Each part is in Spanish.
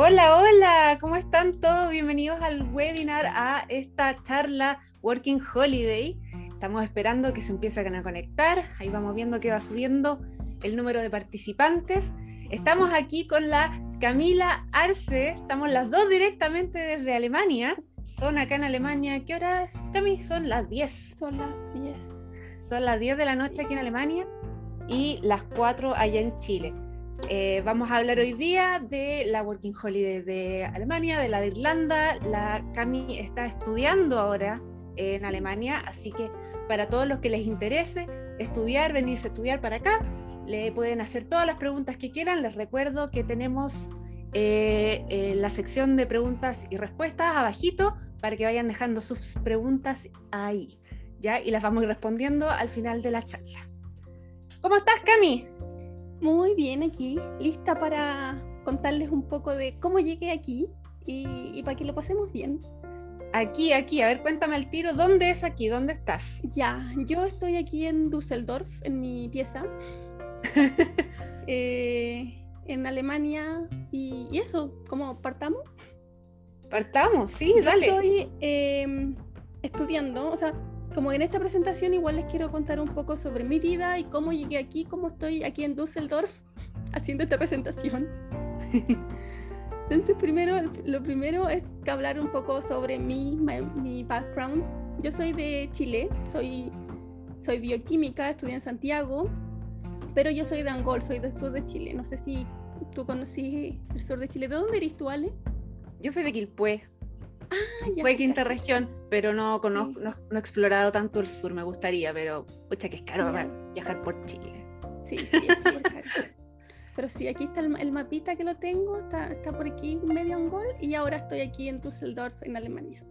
Hola, hola, ¿cómo están todos? Bienvenidos al webinar, a esta charla Working Holiday. Estamos esperando que se empiecen a conectar, ahí vamos viendo que va subiendo el número de participantes. Estamos aquí con la Camila Arce, estamos las dos directamente desde Alemania. Son acá en Alemania, ¿qué horas, Cami? Son las 10. Son las 10. Son las 10 de la noche aquí en Alemania y las 4 allá en Chile. Eh, vamos a hablar hoy día de la Working Holiday de Alemania, de la de Irlanda. La Cami está estudiando ahora en Alemania, así que para todos los que les interese estudiar, venirse a estudiar para acá, le pueden hacer todas las preguntas que quieran. Les recuerdo que tenemos eh, eh, la sección de preguntas y respuestas abajito para que vayan dejando sus preguntas ahí, ¿ya? Y las vamos a ir respondiendo al final de la charla. ¿Cómo estás, Cami? Muy bien aquí, lista para contarles un poco de cómo llegué aquí y, para que lo pasemos bien. Aquí, aquí, a ver, cuéntame el tiro, ¿dónde es aquí? ¿Dónde estás? Ya, yo estoy aquí en Düsseldorf, en mi pieza, eh, en Alemania, y, eso, ¿cómo partamos? Partamos, sí, dale. Estoy em, estudiando, o sea, como en esta presentación igual les quiero contar un poco sobre mi vida y cómo llegué aquí, cómo estoy aquí en Düsseldorf haciendo esta presentación. Entonces, primero, lo primero es que hablar un poco sobre mi, mi background. Yo soy de Chile, soy, soy bioquímica, estudié en Santiago, pero yo soy de Angol, soy del sur de Chile. No sé si tú conocí el sur de Chile. ¿De dónde eres tú, Ale? Yo soy de Quilpué, Ah, Fue quinta región, pero no conozco, no, he explorado tanto el sur, me gustaría, pero pucha que es caro viajar por Chile. Sí, sí, es súper caro. pero sí, aquí está el, mapita que lo tengo, está, está por aquí medio un gol y ahora estoy aquí en Düsseldorf, en Alemania.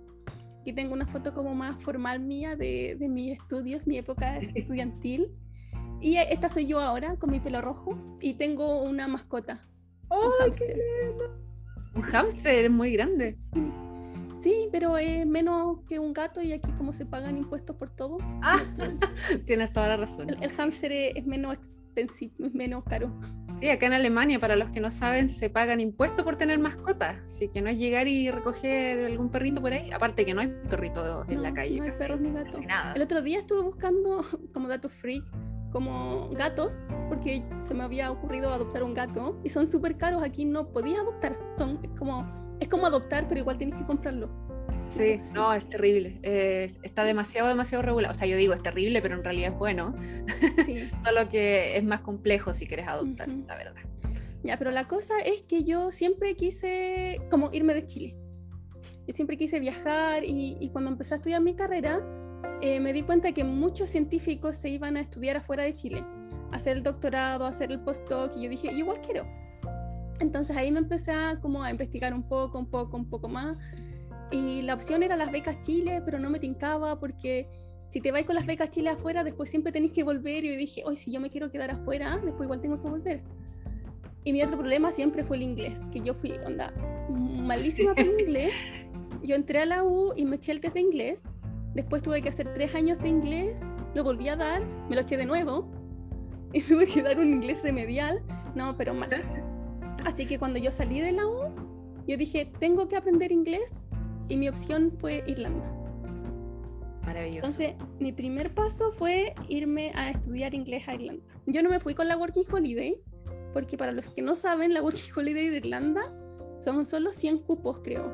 Aquí tengo una foto como más formal mía de, de mis estudios, mi época estudiantil. Y esta soy yo ahora, con mi pelo rojo, y tengo una mascota. ¡Oh, un hámster! Un hámster, es muy grande. Sí, pero es menos que un gato y aquí como se pagan impuestos por todo. Ah, tienes toda la razón. El, hámster es, menos expensivo, es menos caro. Sí, acá en Alemania, para los que no saben, se pagan impuestos por tener mascotas. Así que no es llegar y recoger algún perrito por ahí. Aparte que no hay perritos en la calle. No hay perros ni gatos. El otro día estuve buscando como datos free, como gatos, porque se me había ocurrido adoptar un gato. Y son súper caros. Aquí no podía adoptar. Son como es como adoptar, pero igual tienes que comprarlo. Sí, no, es terrible. Eh, está demasiado, demasiado regulado. O sea, yo digo es terrible, pero en realidad es bueno. Sí. Solo que es más complejo si quieres adoptar, la verdad. Ya, pero la cosa es que yo siempre quise como irme de Chile. Yo siempre quise viajar y, cuando empecé a estudiar mi carrera, eh, me di cuenta que muchos científicos se iban a estudiar afuera de Chile, a hacer el doctorado, a hacer el postdoc, y yo dije, igual quiero. Entonces ahí me empecé a, como a investigar un poco, un poco, un poco más. Y la opción era las becas Chile, pero no me tincaba porque si te vais con las becas Chile afuera, después siempre tenéis que volver. Y yo dije, hoy si yo me quiero quedar afuera, después igual tengo que volver. Y mi otro problema siempre fue el inglés, que yo fui, onda, malísima el inglés. Yo entré a la U y me eché el test de inglés. Después tuve que hacer tres años de inglés, lo volví a dar, me lo eché de nuevo. Y tuve que dar un inglés remedial. No, pero mal. Así que cuando yo salí de la U, yo dije, tengo que aprender inglés y mi opción fue Irlanda. Maravilloso. Entonces, mi primer paso fue irme a estudiar inglés a Irlanda. Yo no me fui con la Working Holiday, porque para los que no saben, la Working Holiday de Irlanda son solo 100 cupos, creo.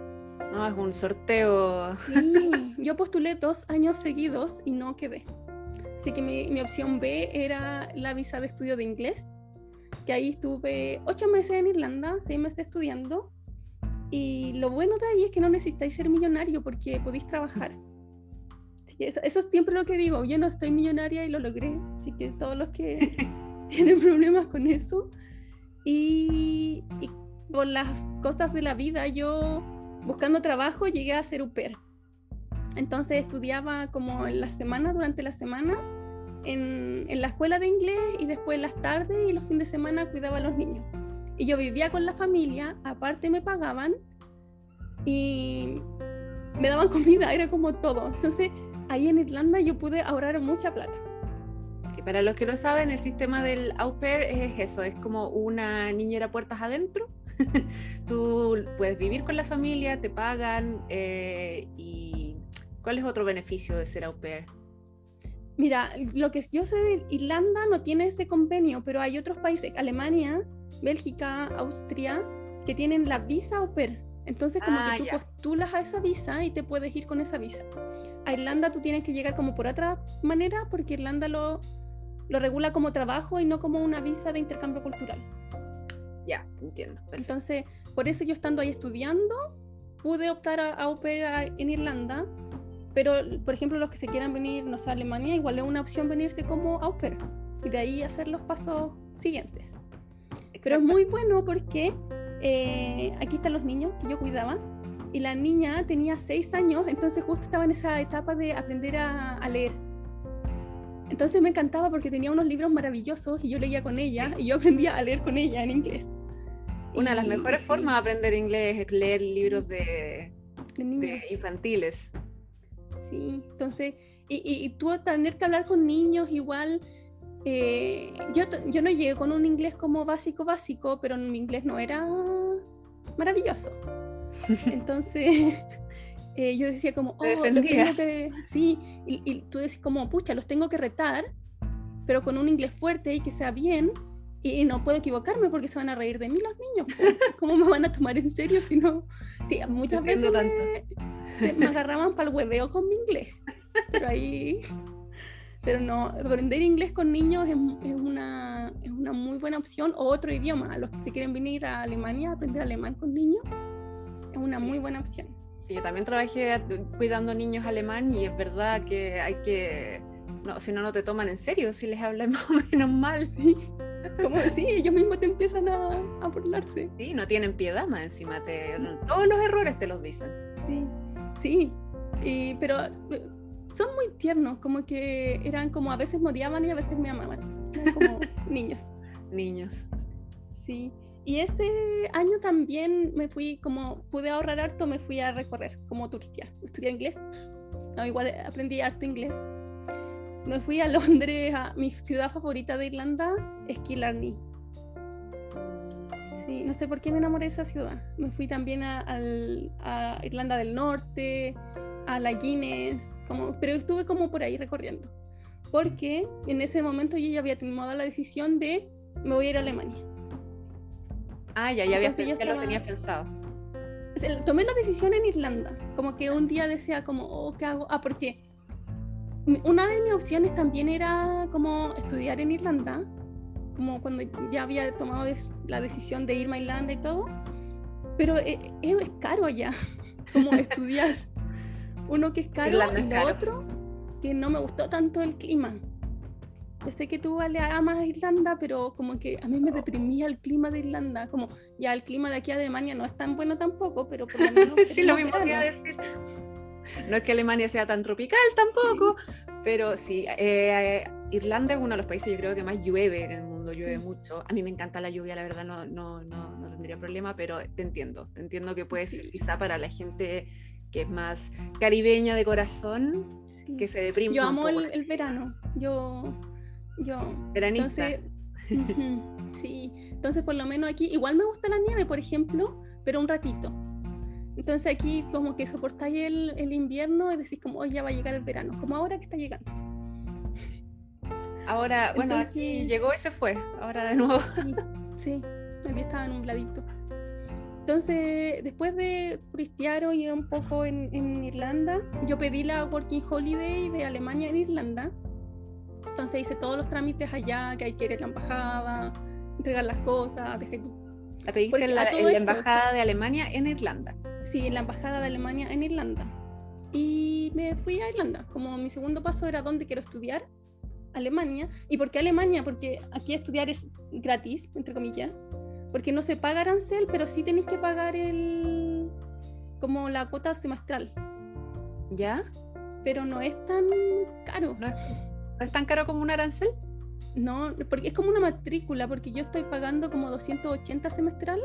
No, es un sorteo. Sí, yo postulé dos años seguidos y no quedé. Así que mi, mi opción B era la visa de estudio de inglés que ahí estuve ocho meses en Irlanda, seis meses estudiando. Y lo bueno de ahí es que no necesitáis ser millonario porque podéis trabajar. eso, eso, es siempre lo que digo. Yo no estoy millonaria y lo logré. Así que todos los que tienen problemas con eso. Y, y, por las cosas de la vida, yo buscando trabajo llegué a ser UPER. Entonces estudiaba como en la semana, durante la semana, en, la escuela de inglés y después las tardes y los fines de semana cuidaba a los niños. Y yo vivía con la familia, aparte me pagaban y me daban comida, era como todo. Entonces ahí en Irlanda yo pude ahorrar mucha plata. Sí, para los que no saben, el sistema del au pair es eso, es como una niñera puertas adentro, Tú puedes vivir con la familia, te pagan eh, y ¿cuál es otro beneficio de ser au pair? Mira, lo que yo sé de Irlanda no tiene ese convenio, pero hay otros países, Alemania, Bélgica, Austria, que tienen la visa au pair. Entonces, como que ah, tú postulas a esa visa y te puedes ir con esa visa. A Irlanda tú tienes que llegar como por otra manera, porque Irlanda lo, lo regula como trabajo y no como una visa de intercambio cultural. Ya, entiendo. Entonces, por eso yo estando ahí estudiando, pude optar a, a au pair en Irlanda, pero, por ejemplo, los que se quieran venir, no sé, a Alemania, igual es una opción venirse como au pair y de ahí hacer los pasos siguientes. Pero es muy bueno porque eh, aquí están los niños que yo cuidaba y la niña tenía seis años, entonces justo estaba en esa etapa de aprender a, leer. Entonces me encantaba porque tenía unos libros maravillosos y yo leía con ella y yo aprendía a leer con ella en inglés. Una de las mejores formas de aprender inglés es leer libros de, de, infantiles. Sí, entonces, y, y, y, tú tener que hablar con niños igual eh, yo, yo no llegué con un inglés como básico, básico, pero mi inglés no era maravilloso. Entonces, eh, yo decía como, oh, sí, y, tú decís como, pucha, los tengo que retar, pero con un inglés fuerte y que sea bien, y, no puedo equivocarme porque se van a reír de mí los niños. ¿Cómo me van a tomar en serio si no? Sí, muchas veces me, me agarraban para el hueveo con mi inglés, pero ahí pero no, aprender inglés con niños es, es, una, es una muy buena opción, o otro idioma, a los que se quieren venir a Alemania, aprender alemán con niños, es una muy buena opción. Sí, yo también trabajé cuidando niños alemán y es verdad que hay que, no, si no, no te toman en serio si les hablas más o menos mal. ¿sí? Como sí, ellos mismos te empiezan a, a burlarse. Sí, no tienen piedad más encima, te, todos los errores te los dicen. Sí, sí, y, pero son muy tiernos, como que eran como a veces me odiaban y a veces me amaban. como niños. Niños. Sí. Y ese año también me fui, como pude ahorrar harto, me fui a recorrer como turista, estudiar inglés. No, igual aprendí harto inglés. Me fui a Londres, a mi ciudad favorita de Irlanda, es Killarney. Sí, no sé por qué me enamoré de esa ciudad. Me fui también a, a Irlanda del Norte, a la Guinness, como, pero estuve como por ahí recorriendo. Porque en ese momento yo ya había tomado la decisión de me voy a ir a Alemania. Ah, ya, ya, había, ya lo tenías pensado. tomé la decisión en Irlanda, como que un día decía como, oh, ¿qué hago? Ah, porque una de mis opciones también era como estudiar en Irlanda, como cuando ya había tomado la decisión de irme a Irlanda y todo, pero es, eh, es caro allá, como estudiar. Uno que es caro y lo otro que no me gustó tanto el clima. Yo sé que tú vale amas Irlanda, pero como que a mí me deprimía el clima de Irlanda. Como ya el clima de aquí a Alemania no es tan bueno tampoco, pero por lo menos. sí, lo mismo que decir. No es que Alemania sea tan tropical tampoco, pero sí, eh, Irlanda es uno de los países yo creo que más llueve en el mundo, llueve mucho. A mí me encanta la lluvia, la verdad no, no, no, no tendría problema, pero te entiendo, te entiendo que puede ser quizá para la gente que es más caribeña de corazón, que se deprime. Yo amo el, verano, yo, yo. Veranista. Entonces, sí, entonces por lo menos aquí, igual me gusta la nieve, por ejemplo, pero un ratito. Entonces aquí como que soportáis el, el invierno y decís como, hoy ya va a llegar el verano, como ahora que está llegando. Ahora, bueno, aquí llegó y se fue, ahora de nuevo. Sí, sí estaba nubladito. Entonces, después de turistear y un poco en, en, Irlanda, yo pedí la Working Holiday de Alemania en Irlanda. Entonces hice todos los trámites allá, que hay que ir a la embajada, entregar las cosas, dejé ¿La pediste en la, embajada de Alemania en Irlanda? Sí, en la embajada de Alemania en Irlanda. Y me fui a Irlanda. Como mi segundo paso era dónde quiero estudiar, Alemania. ¿Y por qué Alemania? Porque aquí estudiar es gratis, entre comillas porque no se paga arancel, pero sí tenéis que pagar el como la cuota semestral. ¿Ya? Pero no es tan caro. ¿No es, tan caro como un arancel? No, porque es como una matrícula, porque yo estoy pagando como 280 semestral.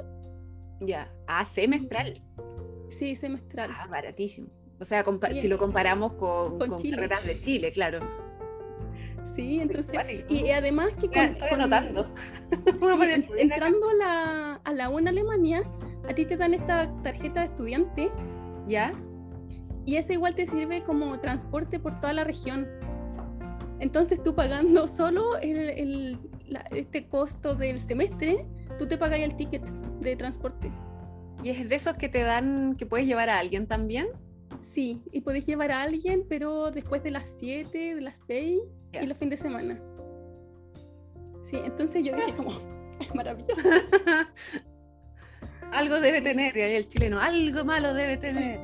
Ya, ah, semestral. Sí, semestral. Ah, baratísimo. O sea, si lo comparamos con, con, carreras de Chile, claro. Sí, entonces, y, además que estoy anotando. entrando a la, a la U en Alemania, a ti te dan esta tarjeta de estudiante. ¿Ya? Y esa igual te sirve como transporte por toda la región. Entonces tú pagando solo el, este costo del semestre, tú te pagas el ticket de transporte. ¿Y es de esos que te dan, que puedes llevar a alguien también? Sí, y puedes llevar a alguien, pero después de las 7, de las 6 y los fines de semana. Sí, entonces yo dije como, es maravilloso. algo debe tener, y el chileno, algo malo debe tener.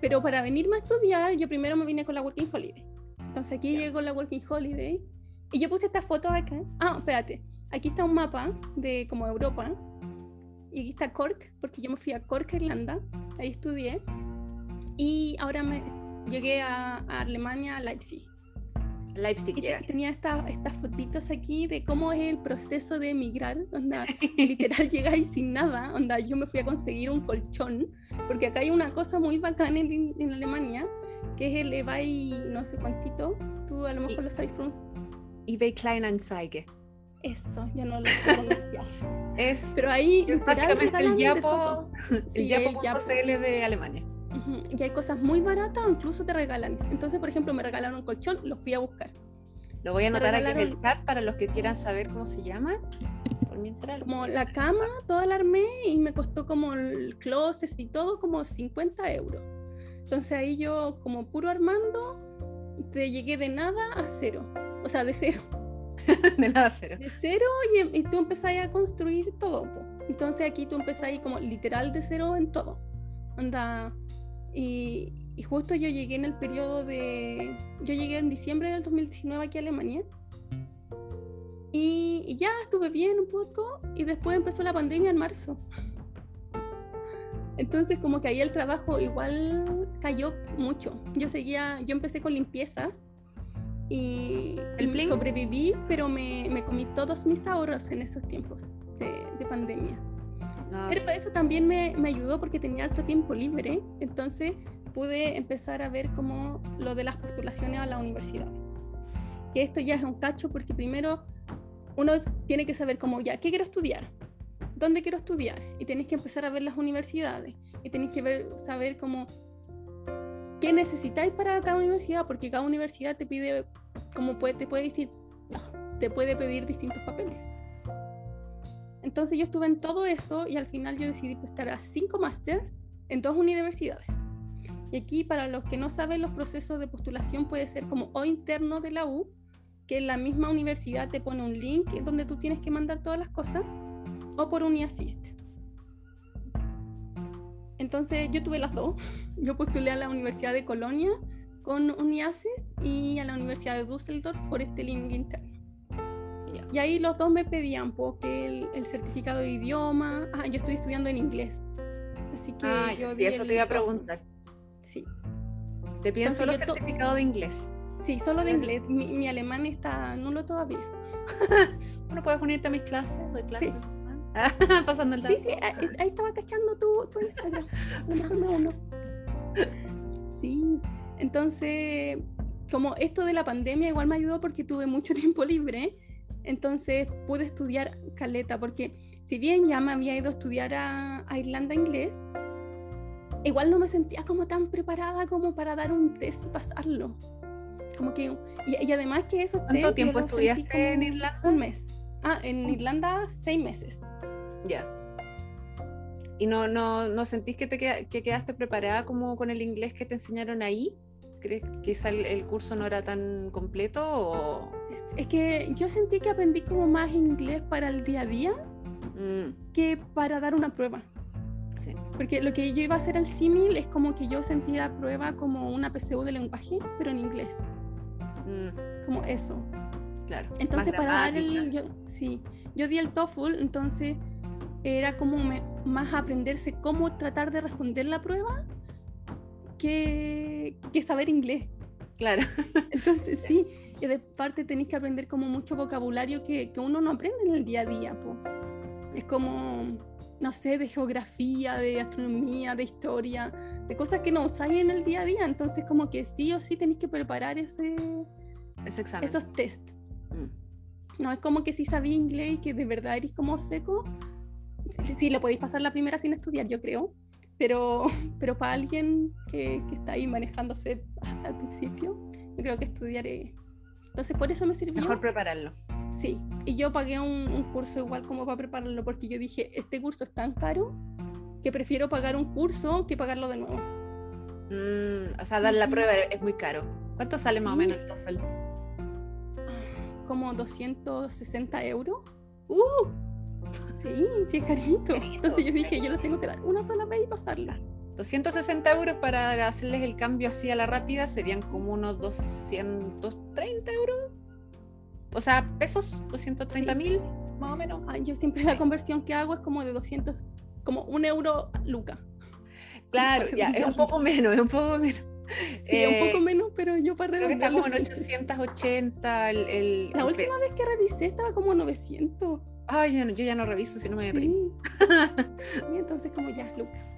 Pero para venirme a estudiar, yo primero me vine con la Working Holiday. Entonces aquí llego la Working Holiday y yo puse esta foto acá. Ah, espérate. Aquí está un mapa de como Europa. Y aquí está Cork, porque yo me fui a Cork, Irlanda. Ahí estudié. Y ahora me llegué a, a Alemania, a Leipzig. Leipzig Tenía estas fotitos aquí de cómo es el proceso de emigrar, onda, literal llegáis sin nada, onda, yo me fui a conseguir un colchón, porque acá hay una cosa muy bacana en, en Alemania, que es el eBay no sé cuántito, tú a lo mejor lo sabes pronunciar. eBay Kleinanzeige. Eso, yo no lo sé pronunciar. es, Pero ahí es básicamente el Yapo, el Yapo.cl de Alemania y hay cosas muy baratas o incluso te regalan. Entonces, por ejemplo, me regalaron un colchón, lo fui a buscar. Lo voy a anotar aquí en el chat para los que quieran saber cómo se llama. como la cama, toda la armé y me costó como el closet y todo como 50 euros. Entonces ahí yo, como puro armando, te llegué de nada a cero. O sea, de cero. de cero. De cero y, y tú empezás a construir todo. Entonces aquí tú empezás como literal de cero en todo. Anda, y, justo yo llegué en el periodo de... Yo llegué en diciembre del 2019 aquí a Alemania. Y, ya estuve bien un poco y después empezó la pandemia en marzo. Entonces como que ahí el trabajo igual cayó mucho. Yo seguía, yo empecé con limpiezas y, sobreviví, pero me, me, comí todos mis ahorros en esos tiempos de, de pandemia. Pero eso también me, me, ayudó porque tenía harto tiempo libre, entonces pude empezar a ver como lo de las postulaciones a la universidad. Que esto ya es un cacho porque primero uno tiene que saber como ya, ¿qué quiero estudiar? ¿Dónde quiero estudiar? Y tenéis que empezar a ver las universidades y tenéis que ver, saber como qué necesitáis para cada universidad, porque cada universidad te pide, como puede, te puede decir, te puede pedir distintos papeles. Entonces yo estuve en todo eso y al final yo decidí estar a cinco máster en dos universidades. Y aquí, para los que no saben, los procesos de postulación puede ser como o interno de la U, que la misma universidad te pone un link donde tú tienes que mandar todas las cosas, o por UniAssist. Entonces yo tuve las dos. Yo postulé a la Universidad de Colonia con UniAssist y a la Universidad de Düsseldorf por este link interno. Y ahí los dos me pedían porque el, certificado de idioma, ah, yo estoy estudiando en inglés. Así que ah, yo sí, eso te iba a preguntar. Sí. ¿Te piden solo certificado de inglés? Sí, solo de inglés. Mi, alemán está nulo todavía. bueno, puedes unirte a mis clases, doy clases. Pasando el tiempo. Sí, sí, ahí, estaba cachando tu, tu Instagram. no, Sí, entonces, como esto de la pandemia igual me ayudó porque tuve mucho tiempo libre entonces pude estudiar caleta, porque si bien ya me había ido a estudiar a, Irlanda inglés, igual no me sentía como tan preparada como para dar un test y pasarlo. Como que, y, además que esos ¿Cuánto tiempo estudiaste en Irlanda? Un mes. Ah, en Irlanda seis meses. Ya. ¿Y no, no, no sentís que, te que quedaste preparada como con el inglés que te enseñaron ahí? ¿Crees que el, el curso no era tan completo o es que yo sentí que aprendí como más inglés para el día a día mm. que para dar una prueba. Sí. Porque lo que yo iba a hacer al símil es como que yo sentí la prueba como una PSU de lenguaje, pero en inglés. Mm. Como eso. Claro. Entonces para dar el... Yo, sí, yo di el TOEFL, entonces era como más aprenderse cómo tratar de responder la prueba que, que saber inglés. Claro. Entonces sí, y de parte tenéis que aprender como mucho vocabulario que, que, uno no aprende en el día a día. Po. Es como, no sé, de geografía, de astronomía, de historia, de cosas que no usáis en el día a día. Entonces como que sí o sí tenéis que preparar ese, ese examen. esos test. No es como que si sabía inglés y que de verdad eres como seco, sí, sí, lo podéis pasar la primera sin estudiar, yo creo. Pero, pero para alguien que, que está ahí manejándose al principio, yo creo que estudiar es... Entonces, por eso me sirvió. Mejor prepararlo. Sí, y yo pagué un, un, curso igual como para prepararlo, porque yo dije, este curso es tan caro que prefiero pagar un curso que pagarlo de nuevo. Mm, o sea, dar la prueba es muy caro. ¿Cuánto sale más o menos el TOEFL? Como 260 euros. ¡Uh! Sí, sí, es carito. Entonces yo dije, yo lo tengo que dar una sola vez y pasarla. 260 euros para hacerles el cambio así a la rápida serían como unos 230 euros. O sea, pesos, 230 mil, sí. más o menos. Ah, yo siempre la conversión que hago es como de 200, como un euro luca. Claro, ya, es un poco menos, es un poco menos. Sí, eh, un poco menos, pero yo para Creo que está como en 880 el... el la el última vez que revisé estaba como 900. Ay, yo, ya no reviso si no me sí. y entonces como ya Luca.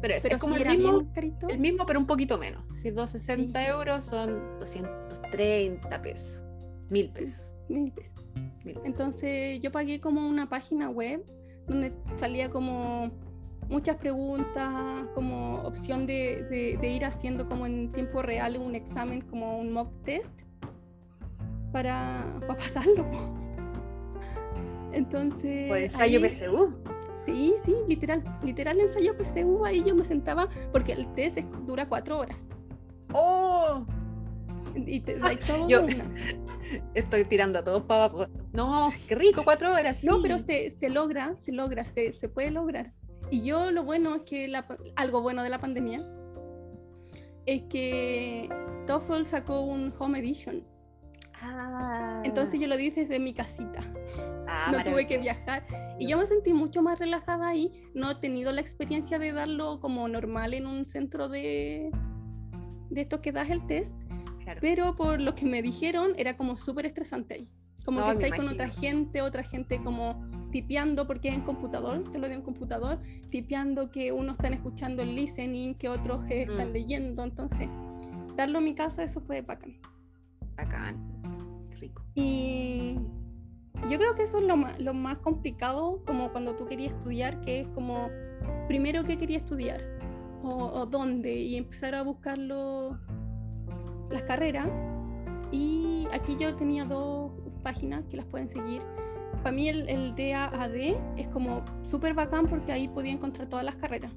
Pero, es, pero es como el, mismo, el mismo, pero un poquito menos. Si 260 sí. euros son 230 pesos. Mil pesos. Mil pesos. Mil pesos. Entonces yo pagué como una página web donde salía como muchas preguntas, como opción de, de, de, ir haciendo como en tiempo real un examen, como un mock test, para, para pasarlo. Entonces... Pues ensayo ahí, PSU. Sí, sí, literal, literal ensayo PSU, ahí yo me sentaba, porque el test dura cuatro horas. ¡Oh! Y te todo yo estoy tirando a todos para abajo. No, qué rico, cuatro horas. Sí. No, pero se, se logra, se logra, se, se puede lograr. Y yo lo bueno es que la, algo bueno de la pandemia es que TOEFL sacó un Home Edition. Ah. Entonces yo lo di desde mi casita. Ah, no tuve que viajar. Y yo me sentí mucho más relajada ahí. No he tenido la experiencia de darlo como normal en un centro de, de esto que das el test. Claro. Pero por lo que me dijeron, era como súper estresante ahí. Como No, que estáis con otra gente, otra gente como tipeando, porque es en computador, te lo en computador, tipeando que unos están escuchando el listening, que otros eh, están Mm. leyendo. Entonces, darlo en mi casa, eso fue bacán. Bacán. Rico. Y yo creo que eso es lo más, lo más complicado, como cuando tú querías estudiar, que es como, primero, ¿qué quería estudiar? O, o dónde, y empezar a buscarlo, las carreras. Y aquí yo tenía dos páginas que las pueden seguir. Para mí el, el DAAD es como súper bacán porque ahí podía encontrar todas las carreras.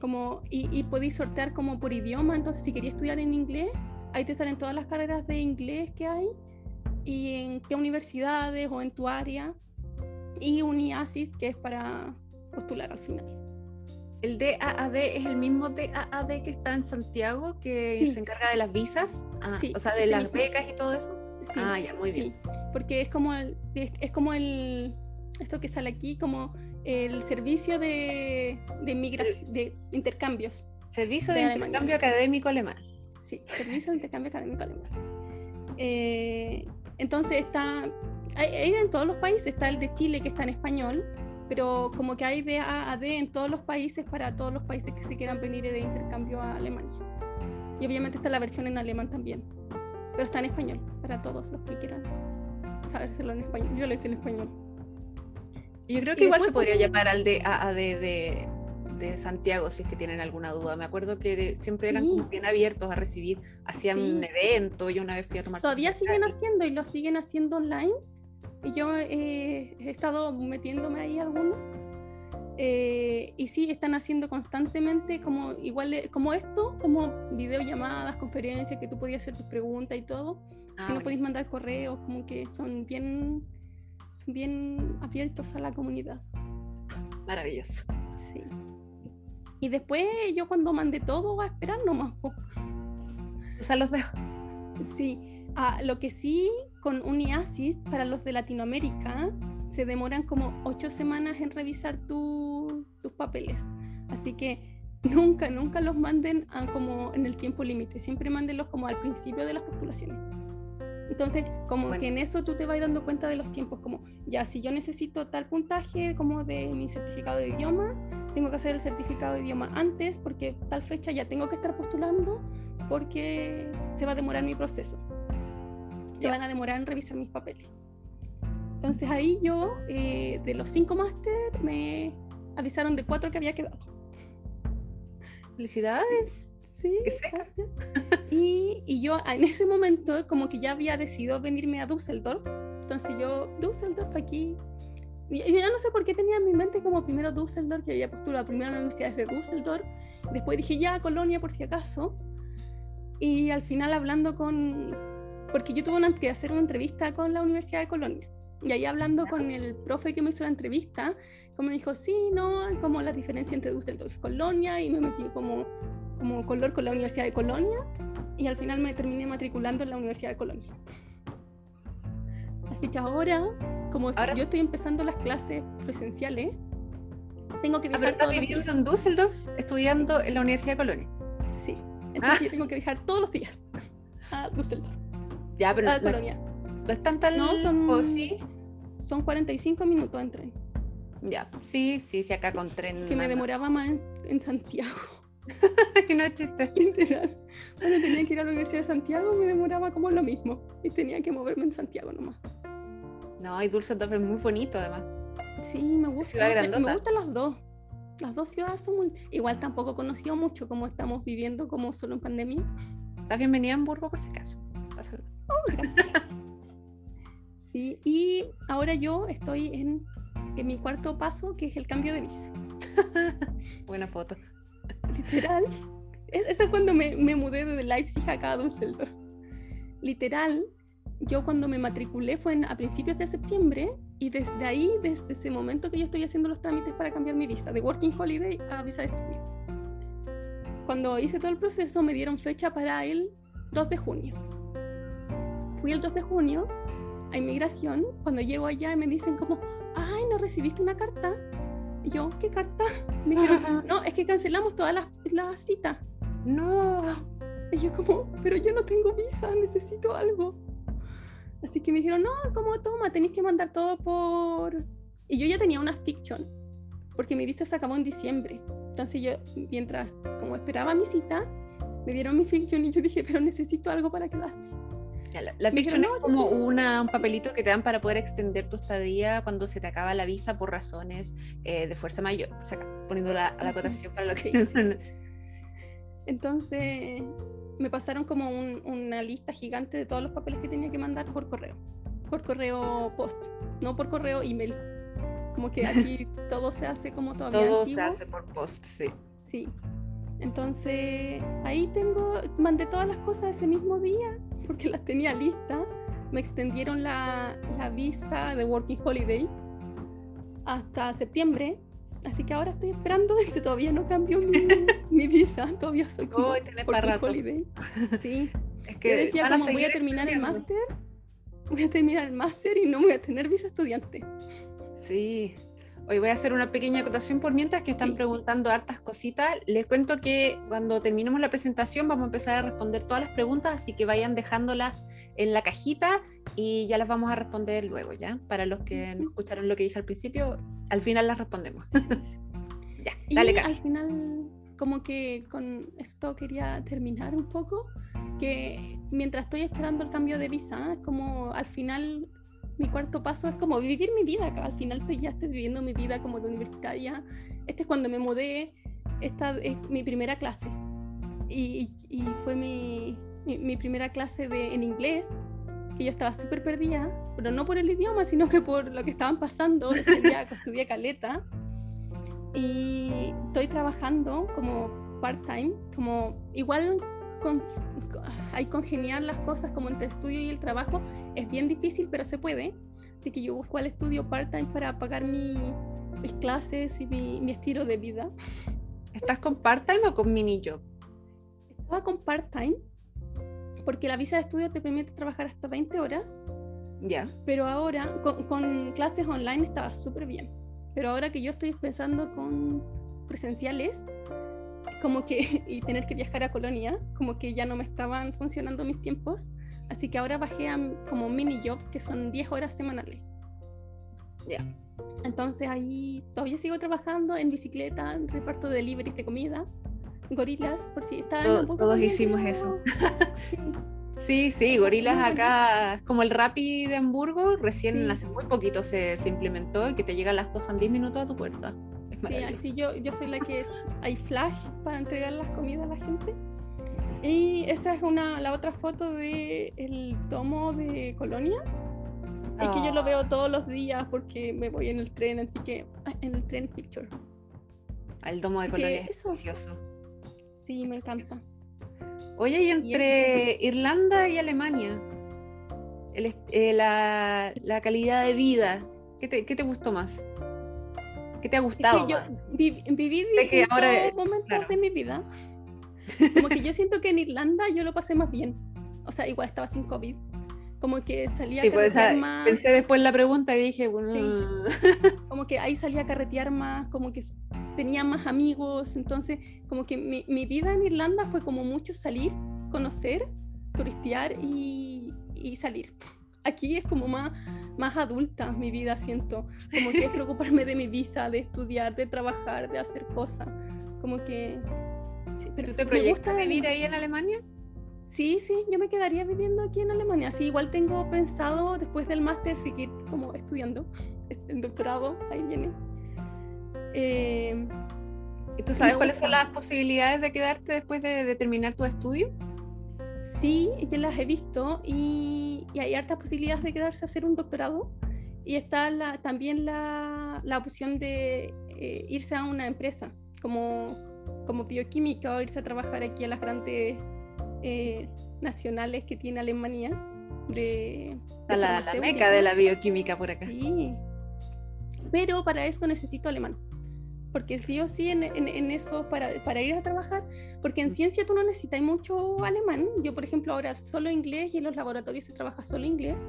Como, y, y podéis sortear como por idioma, entonces si quería estudiar en inglés, ahí te salen todas las carreras de inglés que hay y en qué universidades o en tu área. Y un IASIS que es para postular al final. ¿El DAAD es el mismo DAAD que está en Santiago, que Sí. se encarga de las visas? Ah, Sí, o sea, de las mismo. becas y todo eso. Sí, Ah, ya, muy bien. sí, porque es como el, es, es como el esto que sale aquí como el servicio de de, migra- de intercambios. Servicio De de, intercambio académico alemán. sí servicio de intercambio académico alemán. Eh, entonces está hay, hay en todos los países. Está el de Chile que está en español pero como que hay de A a D en todos los países para todos los países que se quieran venir de intercambio a Alemania. Y obviamente está la versión en alemán también pero está en español para todos los que quieran sabérselo en español yo lo hice en español Yo creo Y que igual se podría también- llamar al DAAD de, de Santiago si es que tienen alguna duda. Me acuerdo que de- siempre eran Sí. bien abiertos a recibir, hacían Sí. un evento, yo una vez fui a tomar todavía siguen gratis. haciendo y lo siguen haciendo online. Y yo eh, he estado metiéndome ahí algunos. Eh, y sí, están haciendo constantemente como igual de- como esto, como videollamadas, conferencias, que tú podías hacer tus preguntas y todo. Ah, si no podéis mandar correos, como que son bien, son bien abiertos a la comunidad. Maravilloso. Sí. Y después yo cuando mandé todo a esperar nomás. O sea, los dejo. Sí, ah, lo que sí con un IASIS para los de Latinoamérica se demoran como ocho semanas en revisar tu- tus papeles. Así que nunca, nunca los manden a como en el tiempo límite. Siempre mándenlos como al principio de las postulaciones. Entonces, como Bueno. que en eso tú te vas dando cuenta de los tiempos, como ya si yo necesito tal puntaje como de mi certificado de idioma, tengo que hacer el certificado de idioma antes porque tal fecha ya tengo que estar postulando porque se va a demorar mi proceso. Se van a demorar en revisar mis papeles. Entonces ahí yo, eh, de los cinco máster, me avisaron de cuatro que había quedado. Felicidades. Sí, gracias. Y, y, yo en ese momento como que ya había decidido venirme a Düsseldorf. Entonces yo, Düsseldorf aquí. Y yo ya no sé por qué tenía en mi mente como primero Düsseldorf, que había postulado primero a la universidad de Düsseldorf. Después dije ya, Colonia por si acaso. Y al final hablando con... Porque yo tuve que hacer una entrevista con la Universidad de Colonia. Y ahí hablando con el profe que me hizo la entrevista, como dijo, sí, no, como la diferencia entre Düsseldorf y Colonia, y me metí como, como color con la Universidad de Colonia, y al final me terminé matriculando en la Universidad de Colonia. Así que ahora, como yo estoy empezando las clases presenciales, tengo que viajar. ¿Estás viviendo en Düsseldorf estudiando en la Universidad de Colonia? Sí, entonces yo tengo que viajar todos los días a Düsseldorf. Ya, pero. A Colonia. ¿No es tan tal? No, son, sí? Son 45 minutos en tren. Ya, sí, sí, sí, acá con tren. Que me demoraba más en, Santiago. no chiste. Literal. Cuando tenía que ir a la Universidad de Santiago me demoraba como lo mismo. Y tenía que moverme en Santiago nomás. No, y Dulce es muy bonito además. Sí, me gusta. Ciudad Me, me gustan las dos. Las dos ciudades son muy... Igual tampoco conocido mucho como estamos viviendo como solo en pandemia. Estás bienvenida a Hamburgo por si acaso. Oh, gracias. sí, y ahora yo estoy en en mi cuarto paso, que es el cambio de visa. Buena foto. Literal. Es, es cuando me, me, mudé de Leipzig acá a Düsseldorf. Literal, yo cuando me matriculé fue a principios de septiembre y desde ahí, desde ese momento que yo estoy haciendo los trámites para cambiar mi visa, de Working Holiday a visa de estudio. Cuando hice todo el proceso me dieron fecha para el 2 de junio. Fui el 2 de junio a inmigración, cuando llego allá me dicen como, ay, ¿no recibiste una carta? Y yo, ¿qué carta? Me dijeron, no, es que cancelamos todas las la citas. No. Y yo como, pero yo no tengo visa, necesito algo. Así que me dijeron, no, como toma, tenéis que mandar todo por... Y yo ya tenía una fiction, porque mi visa se acabó en diciembre. Entonces yo, mientras como esperaba mi cita, me dieron mi fiction y yo dije, pero necesito algo para quedarme. La, fiction es como una, un papelito que te dan para poder extender tu estadía cuando se te acaba la visa por razones eh, de fuerza mayor, o sea, poniendo la, la cotación para lo que... Entonces me pasaron como una lista gigante de todos los papeles que tenía que mandar por correo, por correo post, no por correo email. Como que aquí todo se hace como todavía. Todo se hace por post, sí. Sí. Entonces ahí tengo, mandé todas las cosas ese mismo día porque las tenía listas. Me extendieron la, la visa de Working Holiday hasta septiembre. Así que ahora estoy esperando, este, todavía no cambió mi, mi visa, todavía soy como oh, Working Holiday. Sí. Es que Yo decía como voy a terminar el máster, voy a terminar el máster y no voy a tener visa estudiante. Sí, Hoy voy a hacer una pequeña acotación por mientras que están preguntando hartas cositas. Les cuento que cuando terminemos la presentación vamos a empezar a responder todas las preguntas, así que vayan dejándolas en la cajita y ya las vamos a responder luego, ¿ya? Para los que no escucharon lo que dije al principio, al final las respondemos. ya, dale, y al final, como que con esto quería terminar un poco, que mientras estoy esperando el cambio de visa, como al final mi cuarto paso es como vivir mi vida acá. Al final estoy, ya estoy viviendo mi vida como de universitaria. Este es cuando me mudé, esta es mi primera clase. Y, y fue mi, mi, primera clase de, en inglés, que yo estaba súper perdida, pero no por el idioma, sino que por lo que estaban pasando ese día estudié caleta. Y estoy trabajando como part-time, como igual con, hay congeniar las cosas como entre el estudio y el trabajo es bien difícil, pero se puede. Así que yo busco el estudio part-time para pagar mi, mis clases y mi, mi, estilo de vida. ¿Estás con part-time o con mini job? Estaba con part-time porque la visa de estudio te permite trabajar hasta 20 horas. Ya. Pero ahora con, con clases online estaba súper bien. Pero ahora que yo estoy empezando con presenciales, como que, y tener que viajar a Colonia, como que ya no me estaban funcionando mis tiempos, así que ahora bajé a como mini job, que son 10 horas semanales. Ya. Entonces ahí todavía sigo trabajando en bicicleta, en reparto de delivery de comida, gorilas, por si estaban Todos, todos hicimos eso. Sí, sí, gorilas acá, como el Rappi de Hamburgo, recién hace muy poquito se, se, implementó y que te llegan las cosas en 10 minutos a tu puerta. Sí, así yo, yo soy la que hay flash para entregar las comidas a la gente. Y esa es una, la otra foto de el tomo de Colonia. Es que yo lo veo ah. todos los días porque me voy en el tren, así que ah, en el tren picture. El tomo de Colonia es precioso. Sí, me encanta. Oye, y entre Irlanda y Alemania, eh, la, la, calidad de vida, ¿qué te, qué te, gustó más? ¿Qué te ha gustado? yo viví, viví momentos de mi vida. Como que yo siento que en Irlanda yo lo pasé más bien. O sea, igual estaba sin COVID. Como que salía a pues, carretear más. Pensé después la pregunta y dije, bueno. Como que ahí salía a carretear más, como que tenía más amigos, entonces como que mi, mi, vida en Irlanda fue como mucho salir, conocer, turistear y, y, salir. Aquí es como más, más adulta mi vida, siento, como que es preocuparme de mi visa, de estudiar, de trabajar, de hacer cosas, como que... pero ¿Tú te proyectas vivir ahí en Alemania? Sí, sí, yo me quedaría viviendo aquí en Alemania. Sí, igual tengo pensado después del máster seguir como estudiando el doctorado, ahí viene. Eh, ¿Y tú sabes cuáles son las posibilidades de quedarte después de, terminar tu estudio? Sí, ya las he visto y, hay hartas posibilidades de quedarse a hacer un doctorado. Y está la, también la, la, opción de eh, irse a una empresa como, como bioquímica o irse a trabajar aquí a las grandes eh, nacionales que tiene Alemania. De, la, la meca de la bioquímica por acá. Sí. Pero para eso necesito alemán porque sí o sí en, en, eso para, para, ir a trabajar, porque en ciencia tú no necesitas mucho alemán. Yo, por ejemplo, ahora solo inglés y en los laboratorios se trabaja solo inglés,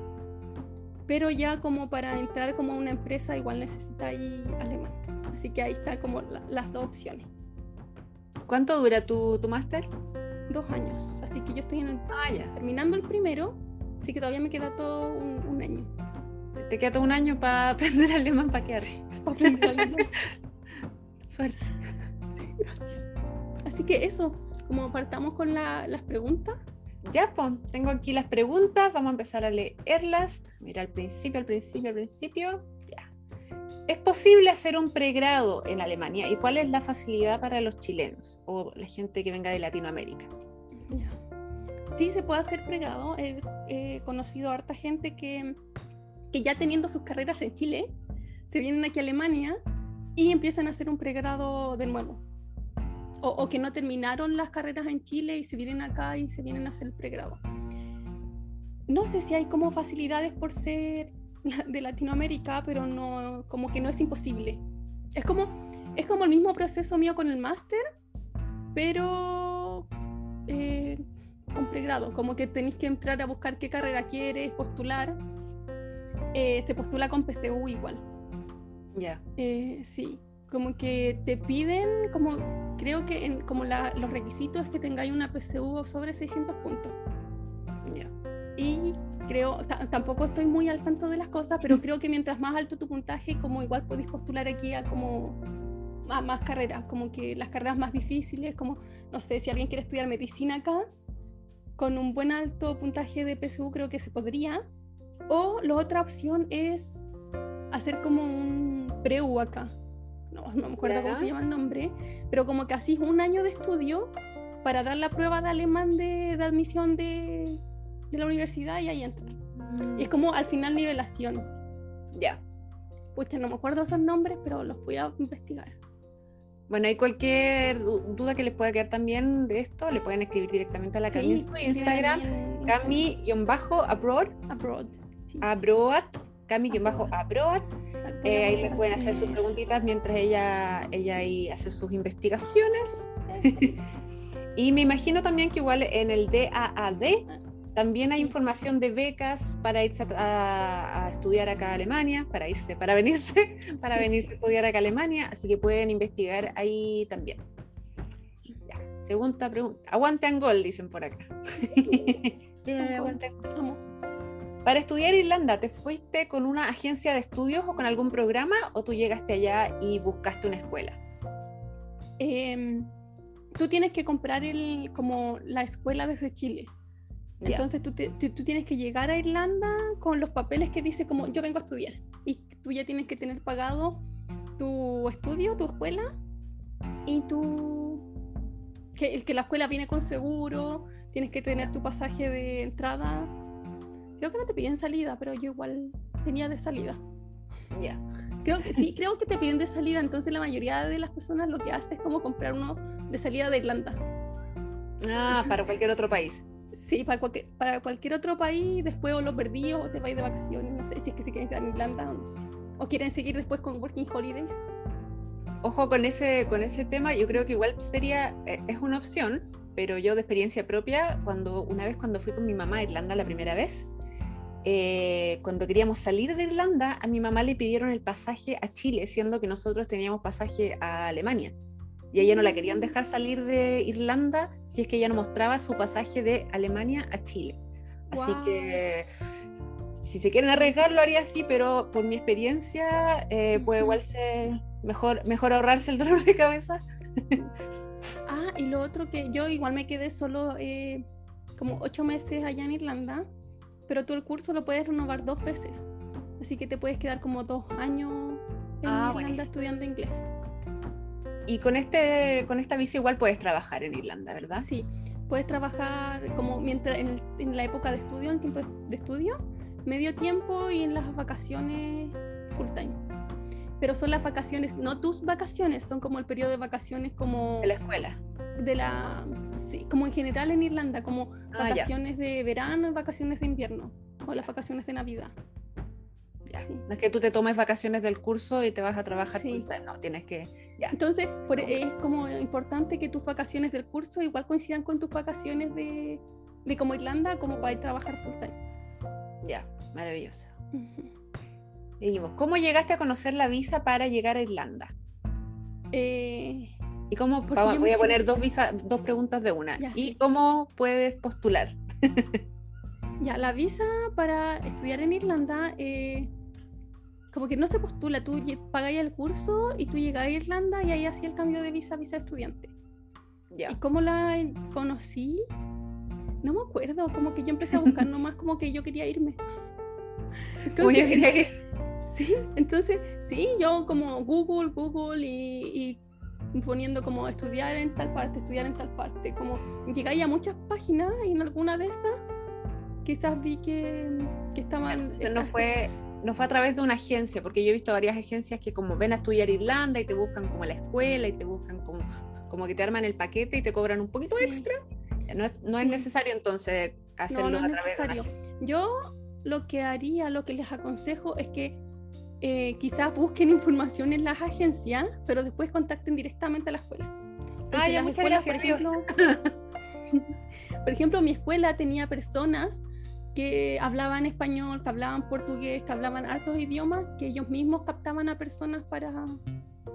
pero ya como para entrar como a una empresa igual necesitas alemán. Así que ahí está como las dos opciones. ¿Cuánto dura tu, tu máster? Dos años, así que yo estoy en el, ah, terminando el primero, así que todavía me queda todo un, un año. Te queda todo un año para aprender alemán para quedar. Para aprender alemán. Suerte. Sí, gracias. Así que eso, como partamos con las preguntas. Ya, pues, tengo aquí las preguntas, vamos a empezar a leerlas. Mira, al principio, al principio, al principio. Ya. ¿Es posible hacer un pregrado en Alemania? ¿Y cuál es la facilidad para los chilenos o la gente que venga de Latinoamérica? Sí, se puede hacer pregrado. He, conocido a harta gente que, que ya teniendo sus carreras en Chile, se vienen aquí a Alemania y empiezan a hacer un pregrado de nuevo. O, que no terminaron las carreras en Chile y se vienen acá y se vienen a hacer el pregrado. No sé si hay como facilidades por ser de Latinoamérica, pero no, como que no es imposible. Es como, es como el mismo proceso mío con el máster, pero eh, con pregrado. Como que tenéis que entrar a buscar qué carrera quieres, postular. Eh, se postula con PCU igual. Ya. Eh, sí, como que te piden, como creo que en, como los requisitos es que tengáis una PSU sobre 600 puntos. Ya. Y creo, tampoco estoy muy al tanto de las cosas, pero creo que mientras más alto tu puntaje, como igual podéis postular aquí a como a más carreras, como que las carreras más difíciles, como, no sé, si alguien quiere estudiar medicina acá, con un buen alto puntaje de PSU creo que se podría. O la otra opción es hacer como un preu acá. No, no me acuerdo cómo se llama el nombre, pero como que así un año de estudio para dar la prueba de alemán de, de admisión de, de, la universidad y ahí entrar. Y es como al final nivelación. Ya. Pues no me acuerdo esos nombres, pero los voy a investigar. Bueno, hay cualquier duda que les pueda quedar también de esto, le pueden escribir directamente a la Cami en su Instagram, Cami-abroad. Abroad. Abroad Cami-Abroad. Eh, ahí le pueden hacer sus preguntitas mientras ella, ella ahí hace sus investigaciones. y me imagino también que igual en el DAAD también hay información de becas para irse a, estudiar acá a Alemania, para irse, para venirse, para venirse a estudiar acá a Alemania, así que pueden investigar ahí también. segunda pregunta. Aguante Angol, dicen por acá. aguante para estudiar Irlanda, ¿te fuiste con una agencia de estudios o con algún programa o tú llegaste allá y buscaste una escuela? Em, tú tienes que comprar el, como la escuela desde Chile. Entonces tú, tú, tienes que llegar a Irlanda con los papeles que dice como yo vengo a estudiar y tú ya tienes que tener pagado tu estudio, tu escuela y tu que, que la escuela viene con seguro, tienes que tener tu pasaje de entrada. Creo que no te piden salida, pero yo igual tenía de salida. Ya. Creo que sí, creo que te piden de salida, entonces la mayoría de las personas lo que hace es como comprar uno de salida de Irlanda. Ah, para cualquier otro país. Sí, para cualquier, para cualquier otro país, después o lo perdí o te vais de vacaciones, no sé si es que se quieren quedar en Irlanda o no sé. O quieren seguir después con Working Holidays. Ojo con ese, con ese tema, yo creo que igual sería, eh, es una opción, pero yo de experiencia propia, cuando una vez cuando fui con mi mamá a Irlanda la primera vez, eh, cuando queríamos salir de Irlanda, a mi mamá le pidieron el pasaje a Chile, siendo que nosotros teníamos pasaje a Alemania y ella no la querían dejar salir de Irlanda si es que ella no mostraba su pasaje de Alemania a Chile. Así que si se quieren arriesgar lo haría así, pero por mi experiencia eh, puede igual ser mejor, mejor ahorrarse el dolor de cabeza. ah, y lo otro que yo igual me quedé solo eh, como ocho meses allá en Irlanda, pero tú el curso lo puedes renovar dos veces. Así que te puedes quedar como dos años en ah, Irlanda estudiando inglés. Y con, este, con esta visa igual puedes trabajar en Irlanda, ¿verdad? Sí, puedes trabajar como mientras en, en, la época de estudio, en el tiempo de estudio, medio tiempo y en las vacaciones full time. Pero son las vacaciones, no tus vacaciones, son como el periodo de vacaciones como... De la escuela. De la... Sí, como en general en Irlanda, como ah, vacaciones de verano y vacaciones de invierno, o las vacaciones de Navidad. No es que tú te tomes vacaciones del curso y te vas a trabajar sí. no, tienes que... Ya. Entonces, es como importante que tus vacaciones del curso igual coincidan con tus vacaciones de, de como Irlanda, como para ir a trabajar full time. Ya, maravilloso. Y ¿cómo llegaste a conocer la visa para llegar a Irlanda? Eh, ¿Y cómo? voy a poner dos, visa, dos preguntas de una. ¿Y cómo puedes postular? ya, la visa para estudiar en Irlanda eh, como que no se postula, tú pagáis el curso y tú llegas a Irlanda y ahí hacía el cambio de visa a visa estudiante. Ya. ¿Y cómo la conocí? No me acuerdo, como que yo empecé a buscar nomás como que yo quería irme. Entonces, Sí, entonces, sí, yo como Google, Google y, poniendo como estudiar en tal parte, estudiar en tal parte, como llegáis a muchas páginas y en alguna de esas quizás vi que, que estaban... no fue no fue a través de una agencia, porque yo he visto varias agencias que como ven a estudiar Irlanda y te buscan como la escuela y te buscan como, como que te arman el paquete y te cobran un poquito extra. No, es, no es necesario entonces hacerlo a través de Yo lo que haría, lo que les aconsejo es que eh, quizás busquen información en las agencias, pero después contacten directamente a la escuela. ah, ya, muchas gracias, por ejemplo, por ejemplo, mi escuela tenía personas que hablaban español, que hablaban portugués, que hablaban hartos idiomas, que ellos mismos captaban a personas para,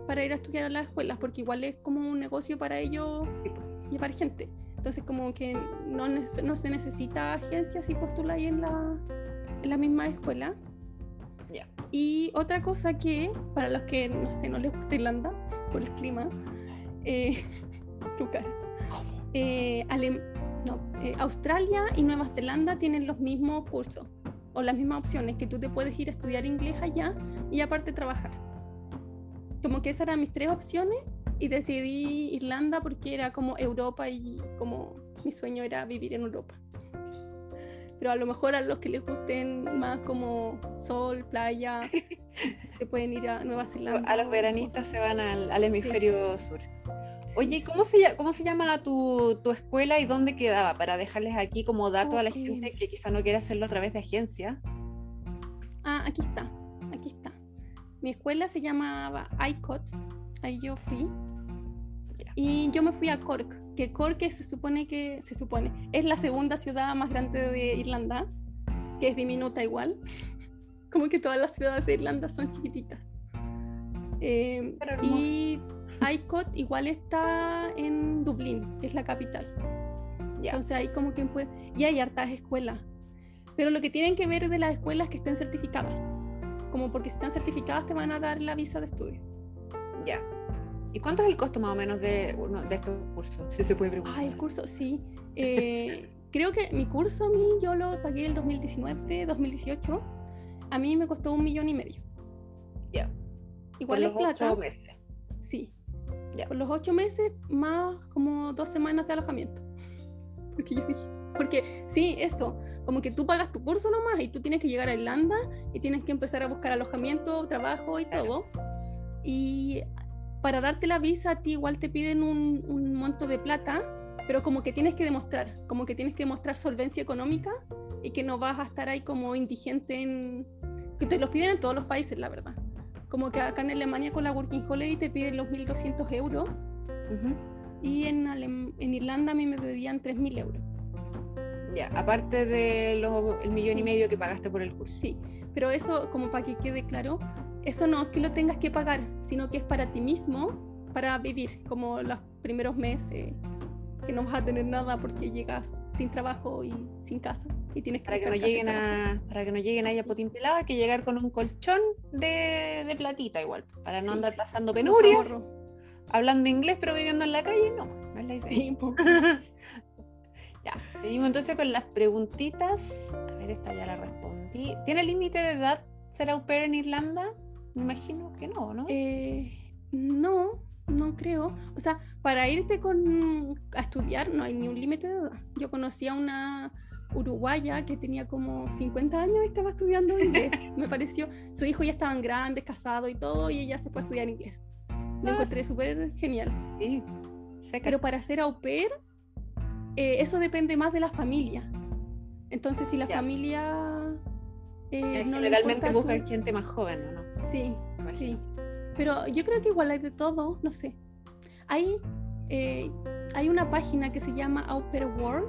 para ir a estudiar a las escuelas, porque igual es como un negocio para ellos llevar gente. Entonces como que no, no se necesita agencia si postuláis en la, en la misma escuela. Y otra cosa que, para los que, no sé, no les gusta Irlanda por el clima, eh, tu cara. ¿Cómo? Eh, no, eh, Australia y Nueva Zelanda tienen los mismos cursos o las mismas opciones, que tú te puedes ir a estudiar inglés allá y aparte trabajar. Como que esas eran mis tres opciones y decidí Irlanda porque era como Europa y como mi sueño era vivir en Europa. Pero a lo mejor a los que les gusten más como sol, playa, se pueden ir a Nueva Zelanda. A los veranistas se van al, hemisferio sur. Oye, ¿cómo se, cómo se llama tu, tu, escuela y dónde quedaba? Para dejarles aquí como dato a la gente que quizá no quiera hacerlo a través de agencia. Ah, aquí está, aquí está. Mi escuela se llamaba ICOT, ahí yo fui. Y yo me fui a Cork, que Cork se supone que, se supone, es la segunda ciudad más grande de Irlanda, que es diminuta igual. Como que todas las ciudades de Irlanda son chiquititas. Eh, y ICOT igual está en Dublín, que es la capital. Entonces ahí como que puede... Y hay hartas escuelas. Pero lo que tienen que ver de las escuelas es que estén certificadas. Como porque si están certificadas te van a dar la visa de estudio. Ya. ¿Y cuánto es el costo más o menos de uno de estos cursos? Si se puede preguntar. Ah, el curso, sí. Eh, creo que mi curso a mí yo lo pagué el 2019, 2018. A mí me costó un millón y medio. Ya. Igual Por es plata. ocho meses. Sí. Ya. Por los ocho meses más como dos semanas de alojamiento. Porque yo dije, porque sí, esto, como que tú pagas tu curso nomás y tú tienes que llegar a Irlanda y tienes que empezar a buscar alojamiento, trabajo y Claro. todo. Y para darte la visa a ti igual te piden un, un monto de plata, pero como que tienes que demostrar, como que tienes que demostrar solvencia económica y que no vas a estar ahí como indigente en... que te los piden en todos los países, la verdad. Como que acá en Alemania con la Working Holiday te piden los 1.200 euros y en, Alem- en Irlanda a mí me pedían 3.000 euros. Ya, aparte del millón y medio que pagaste por el curso. Sí, pero eso, como para que quede claro, eso no es que lo tengas que pagar, sino que es para ti mismo, para vivir, como los primeros meses, que no vas a tener nada porque llegas sin trabajo y sin casa y tienes que Para que no lleguen a, para que no lleguen ahí a Potín Pelado, hay que llegar con un colchón de, de platita igual, para no Sí. andar pasando penurias, hablando inglés pero viviendo en la calle, no, no es la idea. Sí. Ya, seguimos entonces con las preguntitas. A ver, esta ya la respondí. ¿Tiene límite de edad ser au pair en Irlanda? Me imagino que no, ¿no? Eh, no, no creo. O sea, para irte con, a estudiar no hay ni un límite de edad. Yo conocí a una uruguaya que tenía como 50 años y estaba estudiando inglés. Me pareció, su hijo ya estaban grandes, casado y todo, y ella se fue a estudiar inglés. Lo Ah, encontré súper genial. Sí. Seca. Pero para ser au pair, eh, eso depende más de la familia. Entonces, si la Ya. familia... eh, Eh, no generalmente buscan tu- gente más joven, ¿o ¿no? Sí, sí. Pero yo creo que igual hay de todo, no sé. Hay, eh, hay una página que se llama Pair World,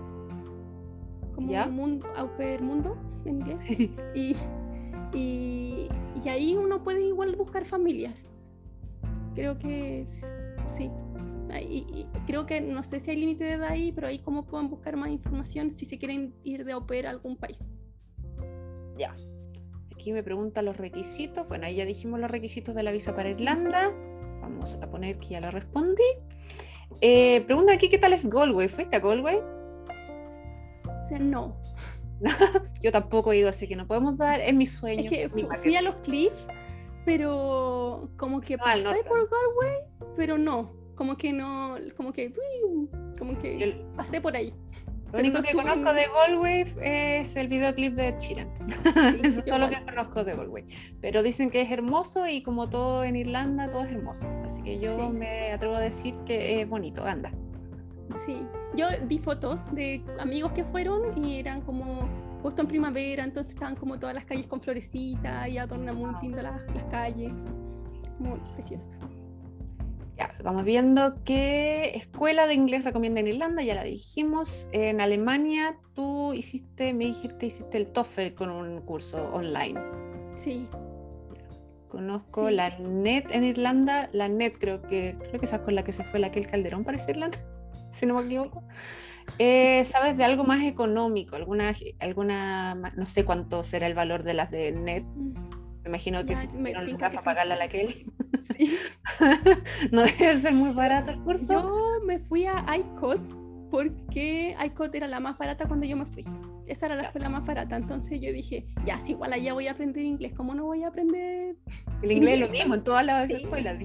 como ¿Ya? mundo, Pair Mundo en inglés. Y, y, y ahí uno puede igual buscar familias. Creo que sí. Ahí- y creo que no sé si hay límite de edad ahí, pero ahí como pueden buscar más información si se quieren ir de au pair a algún país. Ya. Aquí me pregunta los requisitos. Bueno, ahí ya dijimos los requisitos de la visa para Irlanda. Vamos a poner que ya la respondí. Eh, pregunta aquí, ¿qué tal es Galway? ¿Fuiste a Galway? No. Yo tampoco he ido, así que no podemos dar. Es mi sueño. Es que mi fu- bucket fui a los cliffs, pero como que No, pasé por Galway, pero no. Como que no, como que, como que pasé por ahí. Lo único que conozco de Galway es el videoclip de Sheeran. Eso es todo lo que conozco de Galway. Pero dicen que es hermoso y como todo en Irlanda, todo es hermoso. Así que yo Sí. me atrevo a decir que es bonito. Anda. Sí, yo vi fotos de amigos que fueron y eran como justo en primavera, entonces estaban como todas las calles con florecitas y adornan muy lindo las, las calles. Muy precioso. Ya, vamos viendo qué escuela de inglés recomienda en Irlanda, ya la dijimos. En Alemania tú hiciste, me dijiste, hiciste el TOEFL con un curso online. Sí, Conozco Sí. la NET en Irlanda, la NET creo que creo que esa es con la que se fue la aquel Calderón para Irlanda, si no me equivoco. Eh, ¿Sabes de algo más económico? ¿Alguna, alguna, no sé cuánto será el valor de las de NET? mm, Me imagino que Ya, si me que para pagarla a la aquel, sí. no debe ser muy barato el curso. Yo me fui a ICOT porque ICOT era la más barata cuando yo me fui. Esa era la Ya. escuela más barata. Entonces yo dije, ya, si igual allá voy a aprender inglés, ¿cómo no voy a aprender? El inglés es lo mismo en todas las Sí. escuelas.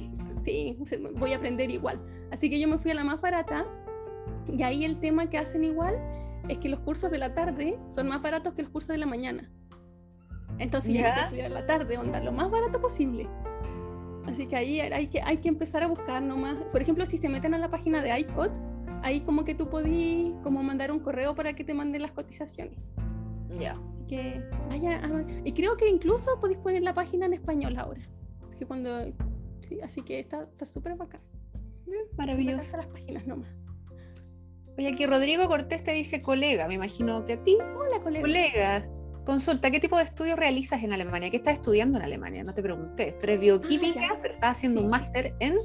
Sí, voy a aprender igual. Así que yo me fui a la más barata. Y ahí el tema que hacen igual es que los cursos de la tarde son más baratos que los cursos de la mañana. Entonces yo me fui Ya. a estudiar la tarde, onda, lo más barato posible. Así que ahí hay que, hay que empezar a buscar nomás. Por ejemplo, si se meten a la página de ICOT, ahí como que tú podís como mandar un correo para que te manden las cotizaciones. Ya. Así que vaya, a- y creo que incluso podéis poner la página en español ahora. Porque cuando, sí, así que está está súper bacán. Maravilloso. Las páginas nomás. Oye, aquí Rodrigo Cortés te dice colega, me imagino que a ti, Hola, colega. colega. Consulta, ¿qué tipo de estudios realizas en Alemania? ¿Qué estás estudiando en Alemania? No te pregunté. Tú eres bioquímica, Ah, ya. pero estás haciendo Sí. un máster en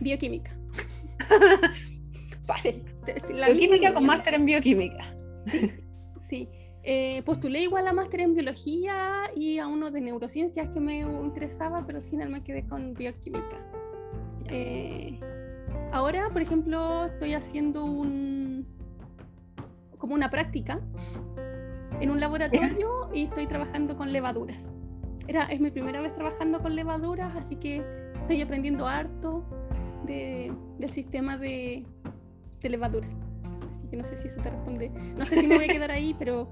Bioquímica. fácil. Sí, Bioquímica con máster en bioquímica. Sí. Eh, postulé igual a máster en biología y a uno de neurociencias que me interesaba, pero al final me quedé con bioquímica. Eh, ahora, por ejemplo, estoy haciendo un como una práctica en un laboratorio y estoy trabajando con levaduras. Era, es mi primera vez trabajando con levaduras, así que estoy aprendiendo harto de, del sistema de, de, levaduras. Así que no sé si eso te responde. No sé si me voy a quedar ahí, pero,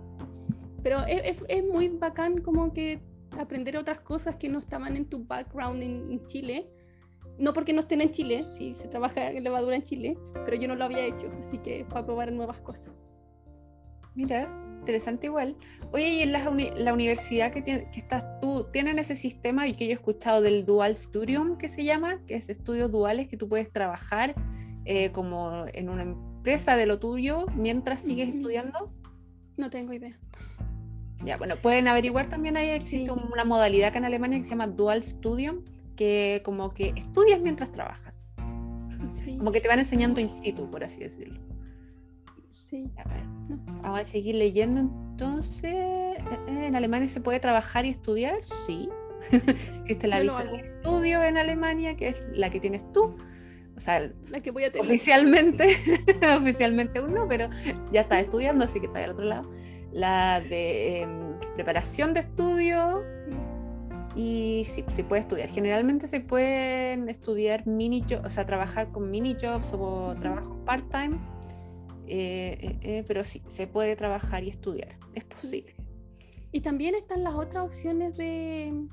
pero es, es, muy bacán como que aprender otras cosas que no estaban en tu background en, Chile. No porque no estén en Chile, si se trabaja en levadura en Chile, pero yo no lo había hecho, así que para probar nuevas cosas. Mira, interesante igual. Oye, y en la, universidad que, que, estás tú, ¿tienen ese sistema y que yo he escuchado del Dual Studium que se llama? Que es estudios duales que tú puedes trabajar eh, como en una empresa de lo tuyo mientras sigues estudiando. No tengo idea. Ya, bueno, pueden averiguar también ahí, existe una modalidad que en Alemania que se llama Dual Studium, que como que estudias mientras trabajas. Como que te van enseñando in situ, por así decirlo. Sí. Vamos a seguir leyendo entonces. Eh, ¿En Alemania se puede trabajar y estudiar? Sí. Existe la visa de estudio en Alemania, que es la que tienes tú. O sea, la que voy a tener. Oficialmente, oficialmente aún no, pero ya está estudiando, así que está al otro lado. La de em, preparación de estudio. Y sí, se puede estudiar. Generalmente se pueden estudiar mini jobs, o sea, trabajar con mini jobs o trabajos part-time eh, eh, eh, pero sí, se puede trabajar y estudiar, es posible. Y también están las otras opciones de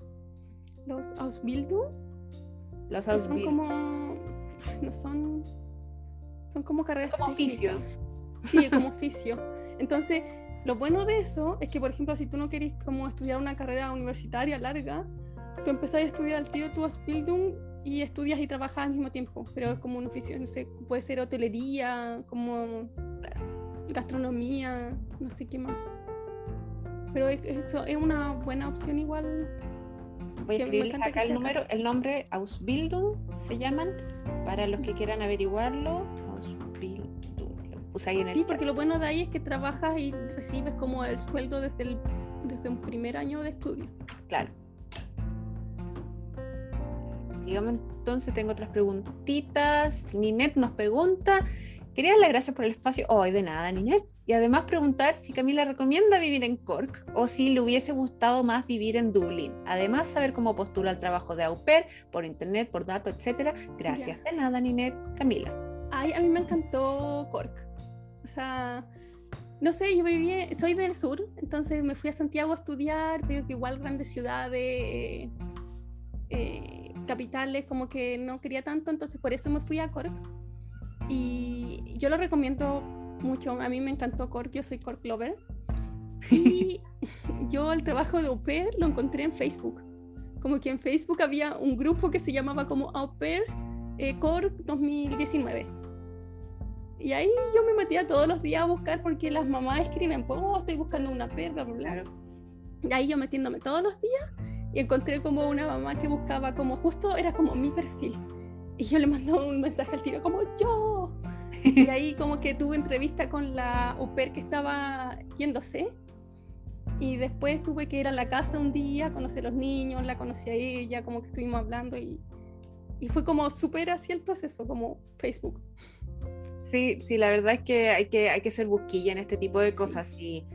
los Ausbildung. Los Ausbildung. Son como, no son, son como carreras. Como oficios. Sí, como oficio. Entonces, lo bueno de eso es que, por ejemplo, si tú no querés como estudiar una carrera universitaria larga, tú empezás a estudiar al tío tu Ausbildung y estudias y trabajas al mismo tiempo, pero es como un oficio, no sé, puede ser hotelería, como gastronomía, no sé qué más. Pero es, es una buena opción igual. Voy a escribir acá el número, el nombre Ausbildung se llaman, para los que quieran averiguarlo. Ausbildung, lo puse ahí en el Sí, porque lo bueno de ahí es que trabajas y recibes como el sueldo desde, el, desde un primer año de estudio. Claro. Digamos entonces, tengo otras preguntitas. Ninet nos pregunta, quería darle gracias por el espacio. Hoy de nada, Ninet. Y además preguntar si Camila recomienda vivir en Cork o si le hubiese gustado más vivir en Dublín. Además, saber cómo postula el trabajo de au pair por internet, por datos, etcétera. Gracias de nada, Ninet. Camila. Ay, a mí me encantó Cork. O sea, no sé, yo viví, soy del sur, entonces me fui a Santiago a estudiar, veo que igual grandes ciudades, eh, eh, capitales como que no quería tanto, entonces por eso me fui a Cork. Y yo lo recomiendo mucho, a mí me encantó Cork, yo soy Cork Lover. Y yo el trabajo de au pair lo encontré en Facebook. Como que en Facebook había un grupo que se llamaba como Au pair eh, Cork 2019. Y ahí yo me metía todos los días a buscar porque las mamás escriben, pues oh, estoy buscando una perra, bla, Y ahí yo metiéndome todos los días y encontré como una mamá que buscaba como justo era como mi perfil. Y yo le mandó un mensaje al tiro como yo. Y ahí como que tuve entrevista con la UPER que estaba yéndose. Y después tuve que ir a la casa un día, conocer a los niños, la conocí a ella, como que estuvimos hablando y, y fue como súper así el proceso, como Facebook. Sí, sí, la verdad es que hay que, hay que ser busquilla en este tipo de cosas. Y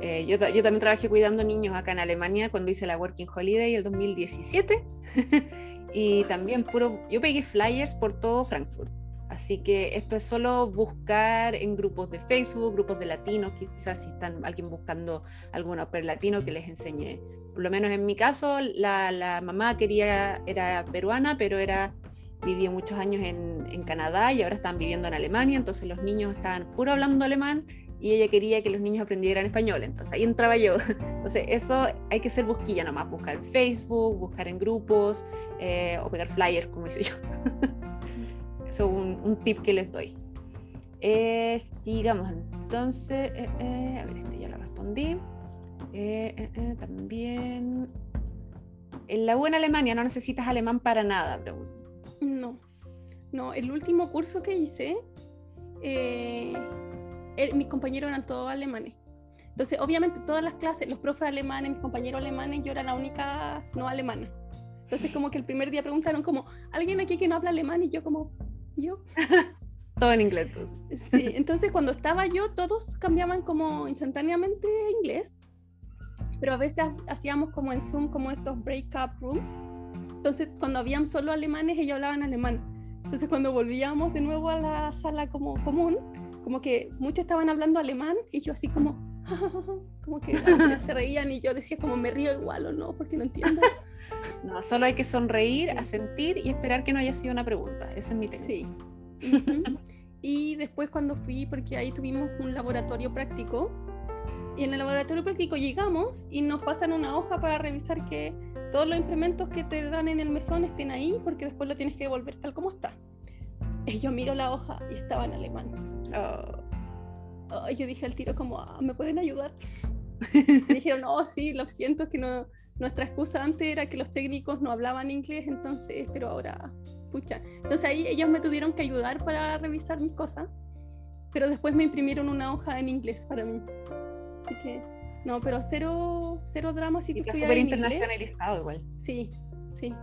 eh, yo, también trabajé cuidando niños acá en Alemania cuando hice la Working Holiday el 2017 y también puro, yo pegué flyers por todo Frankfurt. Así que esto es solo buscar en grupos de Facebook, grupos de latinos, quizás si están alguien buscando alguna per latino que les enseñe. Por lo menos en mi caso, la, mamá quería, era peruana, pero era vivió muchos años en, en, Canadá y ahora están viviendo en Alemania, entonces los niños estaban puro hablando alemán y ella quería que los niños aprendieran español, entonces ahí entraba yo. Entonces eso hay que ser busquilla nomás, buscar en Facebook, buscar en grupos eh, o pegar flyers, como hice yo. Eso es un, un, tip que les doy. Es, digamos, entonces, eh, eh, a ver, este ya lo respondí. también, en la buena Alemania no necesitas alemán para nada, pregunto. No, no, el último curso que hice Er, mis compañeros eran todos alemanes. Entonces, obviamente, todas las clases, los profes alemanes, mis compañeros alemanes, yo era la única no alemana. Entonces, como que el primer día preguntaron como, ¿alguien aquí que no habla alemán? Y yo como, ¿yo? todo en inglés. Sí, entonces cuando estaba yo, todos cambiaban como instantáneamente a inglés, pero a veces hacíamos como en Zoom como estos break-up rooms. Entonces cuando habían solo alemanes, ellos hablaban alemán. Entonces cuando volvíamos de nuevo a la sala como común, como que muchos estaban hablando alemán y yo así como, como que se reían y yo decía como me río igual o no, porque no entiendo. No, solo hay que sonreír, asentir y esperar que no haya sido una pregunta. Ese es mi tema. Sí. y después cuando fui, porque ahí tuvimos un laboratorio práctico, y en el laboratorio práctico llegamos y nos pasan una hoja para revisar que todos los implementos que te dan en el mesón estén ahí, porque después lo tienes que devolver tal como está. Y yo miro la hoja y estaba en alemán. Oh. yo dije al tiro como, ah, ¿me pueden ayudar? me dijeron, no, sí, lo siento, que no, nuestra excusa antes era que los técnicos no hablaban inglés, entonces, pero ahora, pucha. Entonces ahí ellos me tuvieron que ayudar para revisar mis cosas, pero después me imprimieron una hoja en inglés para mí. Así que, no, pero cero, cero drama si tú súper internacionalizado igual. Sí, sí,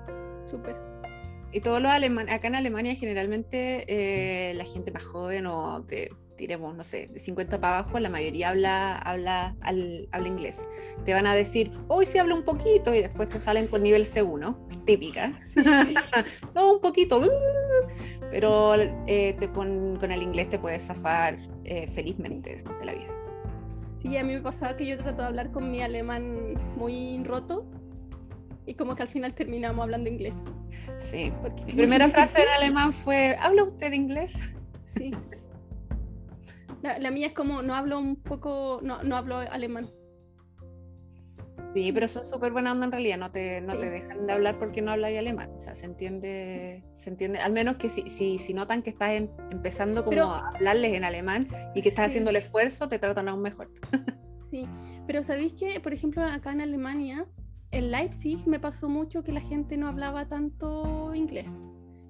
súper. Y todos los alemanes, acá en Alemania generalmente eh, la gente más joven o de diremos, no sé, de 50 para abajo, la mayoría habla, habla, habla inglés. Te van a decir, hoy sí hablo un poquito, y después te salen con nivel C1, típica. no, un poquito, pero eh, te, con, con, el inglés te puedes zafar eh, felizmente de la vida. Sí, a mí me pasaba que yo trato de hablar con mi alemán muy roto y como que al final terminamos hablando inglés. Sí. Porque mi primera frase en alemán fue, ¿habla usted inglés? Sí. La, mía es como, no hablo un poco, no, no hablo alemán. Sí, pero son súper buena onda en realidad, no te, no te dejan de hablar porque no hablas alemán, o sea, se entiende, se entiende, al menos que si, si, si notan que estás empezando como a hablarles en alemán y que estás haciendo el esfuerzo, te tratan aún mejor. Sí, pero sabéis que, por ejemplo, acá en Alemania, en Leipzig me pasó mucho que la gente no hablaba tanto inglés,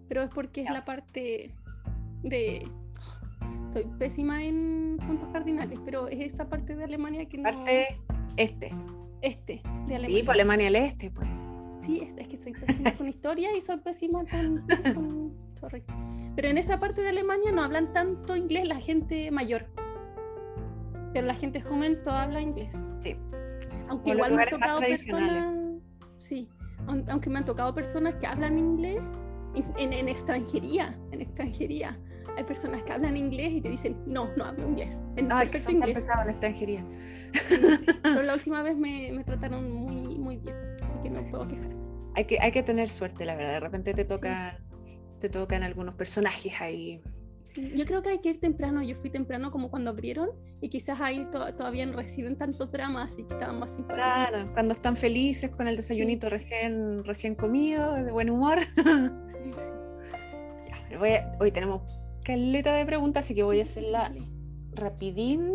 pero es porque es la parte de soy pésima en puntos cardinales, pero es esa parte de Alemania que no. Parte este. Este, de Alemania. Sí, pues Alemania el este, pues. Sí, es, que soy pésima con historia y soy pésima con, Sorry. Pero en esa parte de Alemania no hablan tanto inglés la gente mayor. Pero la gente joven todo habla inglés. Sí. Aunque igual me han tocado personas. Sí. Aunque me han tocado personas que hablan inglés en, en extranjería. En extranjería hay personas que hablan inglés y te dicen, no, no hablo inglés. En Ay, que son inglés. tan en extranjería. pero la última vez me, me, trataron muy, muy bien, así que no puedo quejar. Hay que, hay que tener suerte, la verdad. De repente te toca te tocan algunos personajes ahí. Yo creo que hay que ir temprano. Yo fui temprano como cuando abrieron y quizás ahí todavía no reciben tanto drama, así que estaban más simpáticos. Claro, cuando están felices con el desayunito recién, recién comido, de buen humor. ya, hoy tenemos caleta de preguntas, así que voy a hacerla rapidín.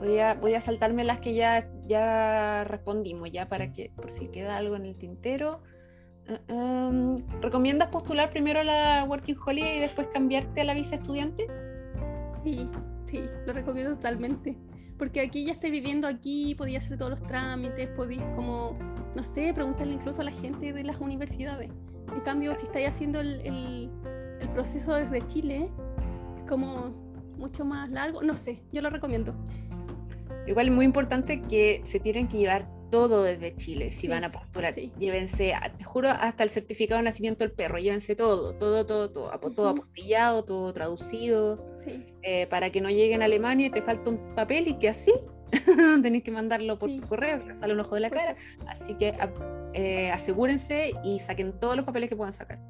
Voy a, voy a saltarme las que ya, ya respondimos, ya para que, por si queda algo en el tintero. Um, ¿Recomiendas postular primero a la Working Holiday y después cambiarte a la visa estudiante? Sí, sí, lo recomiendo totalmente. Porque aquí ya estoy viviendo aquí, podía hacer todos los trámites, podía como, no sé, preguntarle incluso a la gente de las universidades. En cambio, si estáis haciendo el, el, el proceso desde Chile, como mucho más largo, no sé, yo lo recomiendo. Igual es muy importante que se tienen que llevar todo desde Chile si van a postular. Llévense, te juro, hasta el certificado de nacimiento del perro, llévense todo, todo, todo, todo, todo apostillado, todo traducido, eh, para que no lleguen a Alemania y te falta un papel y que así tenés que mandarlo por correo, que sale un ojo de la cara. Así que eh, asegúrense y saquen todos los papeles que puedan sacar.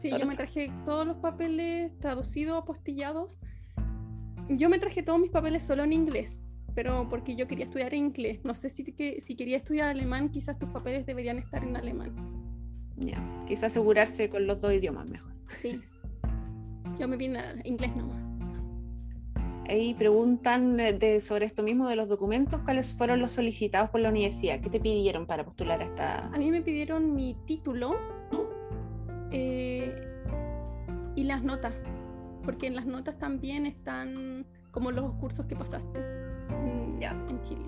Sí, yo me traje todos los papeles traducidos, apostillados. Yo me traje todos mis papeles solo en inglés, pero porque yo quería estudiar inglés. No sé si, que, si quería estudiar alemán, quizás tus papeles deberían estar en alemán. Ya, quizás asegurarse con los dos idiomas mejor. Sí, yo me vine a inglés nomás. Ahí preguntan eh, de, sobre esto mismo de los documentos, ¿cuáles fueron los solicitados por la universidad? ¿Qué te pidieron para postular a esta? A mí me pidieron mi título, eh, y las notas, porque en las notas también están como los cursos que pasaste en, en Chile.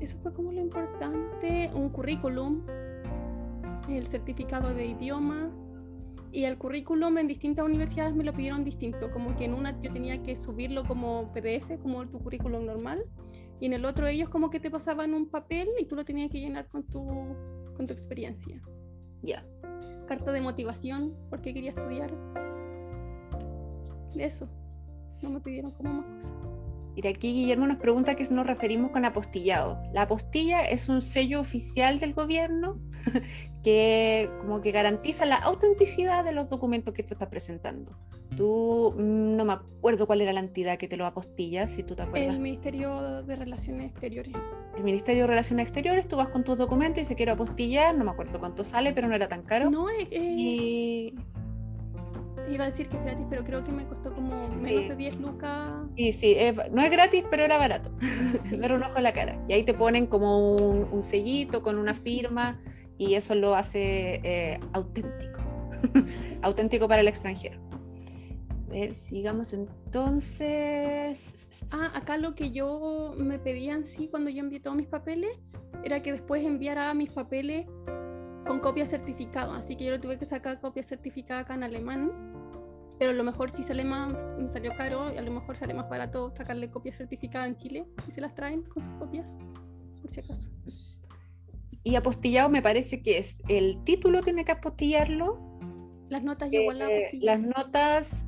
Eso fue como lo importante, un currículum, el certificado de idioma y el currículum en distintas universidades me lo pidieron distinto, como que en una yo tenía que subirlo como PDF, como tu currículum normal, y en el otro ellos como que te pasaban un papel y tú lo tenías que llenar con tu, con tu experiencia. Ya. Carta de motivación, porque quería estudiar. Eso. No me pidieron como más cosas. Mira, aquí Guillermo nos pregunta a qué nos referimos con apostillado. La apostilla es un sello oficial del gobierno que como que garantiza la autenticidad de los documentos que tú estás presentando. Tú, mm, no me acuerdo cuál era la entidad que te lo apostilla, si tú te acuerdas. El Ministerio de Relaciones Exteriores. El Ministerio de Relaciones Exteriores, tú vas con tus documentos y se quiere apostillar, no me acuerdo cuánto sale, pero no era tan caro. No, es... Y Iba a decir que es gratis, pero creo que me costó como menos de 10 lucas. Sí, sí, no es gratis, pero era barato. Sí, Dar un ojo a la cara. Y ahí te ponen como un, sellito con una firma y eso lo hace eh, auténtico. auténtico para el extranjero. A ver, sigamos entonces. Ah, acá lo que yo me pedían, sí, cuando yo envié todos mis papeles, era que después enviara mis papeles con copia certificada, así que yo lo tuve que sacar copia certificada acá en alemán, pero a lo mejor si sale más, me salió caro, y a lo mejor sale más barato sacarle copia certificada en Chile, si se las traen con sus copias, por si acaso. Y apostillado me parece que es, el título tiene que apostillarlo. Las notas yo igual eh, Las notas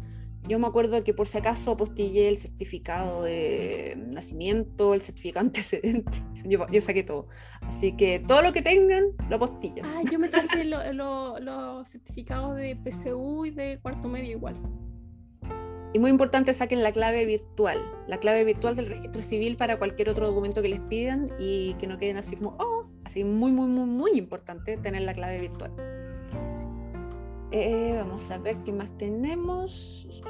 yo me acuerdo que por si acaso postillé el certificado de nacimiento, el certificado antecedente. Yo, yo saqué todo. Así que todo lo que tengan, lo postillan. Ah, yo me traje los certificados de PCU y de cuarto medio igual. Y muy importante, saquen la clave virtual, la clave virtual del registro civil para cualquier otro documento que les pidan y que no queden así como, oh, así muy, muy, muy, muy importante tener la clave virtual. Eh, vamos a ver qué más tenemos.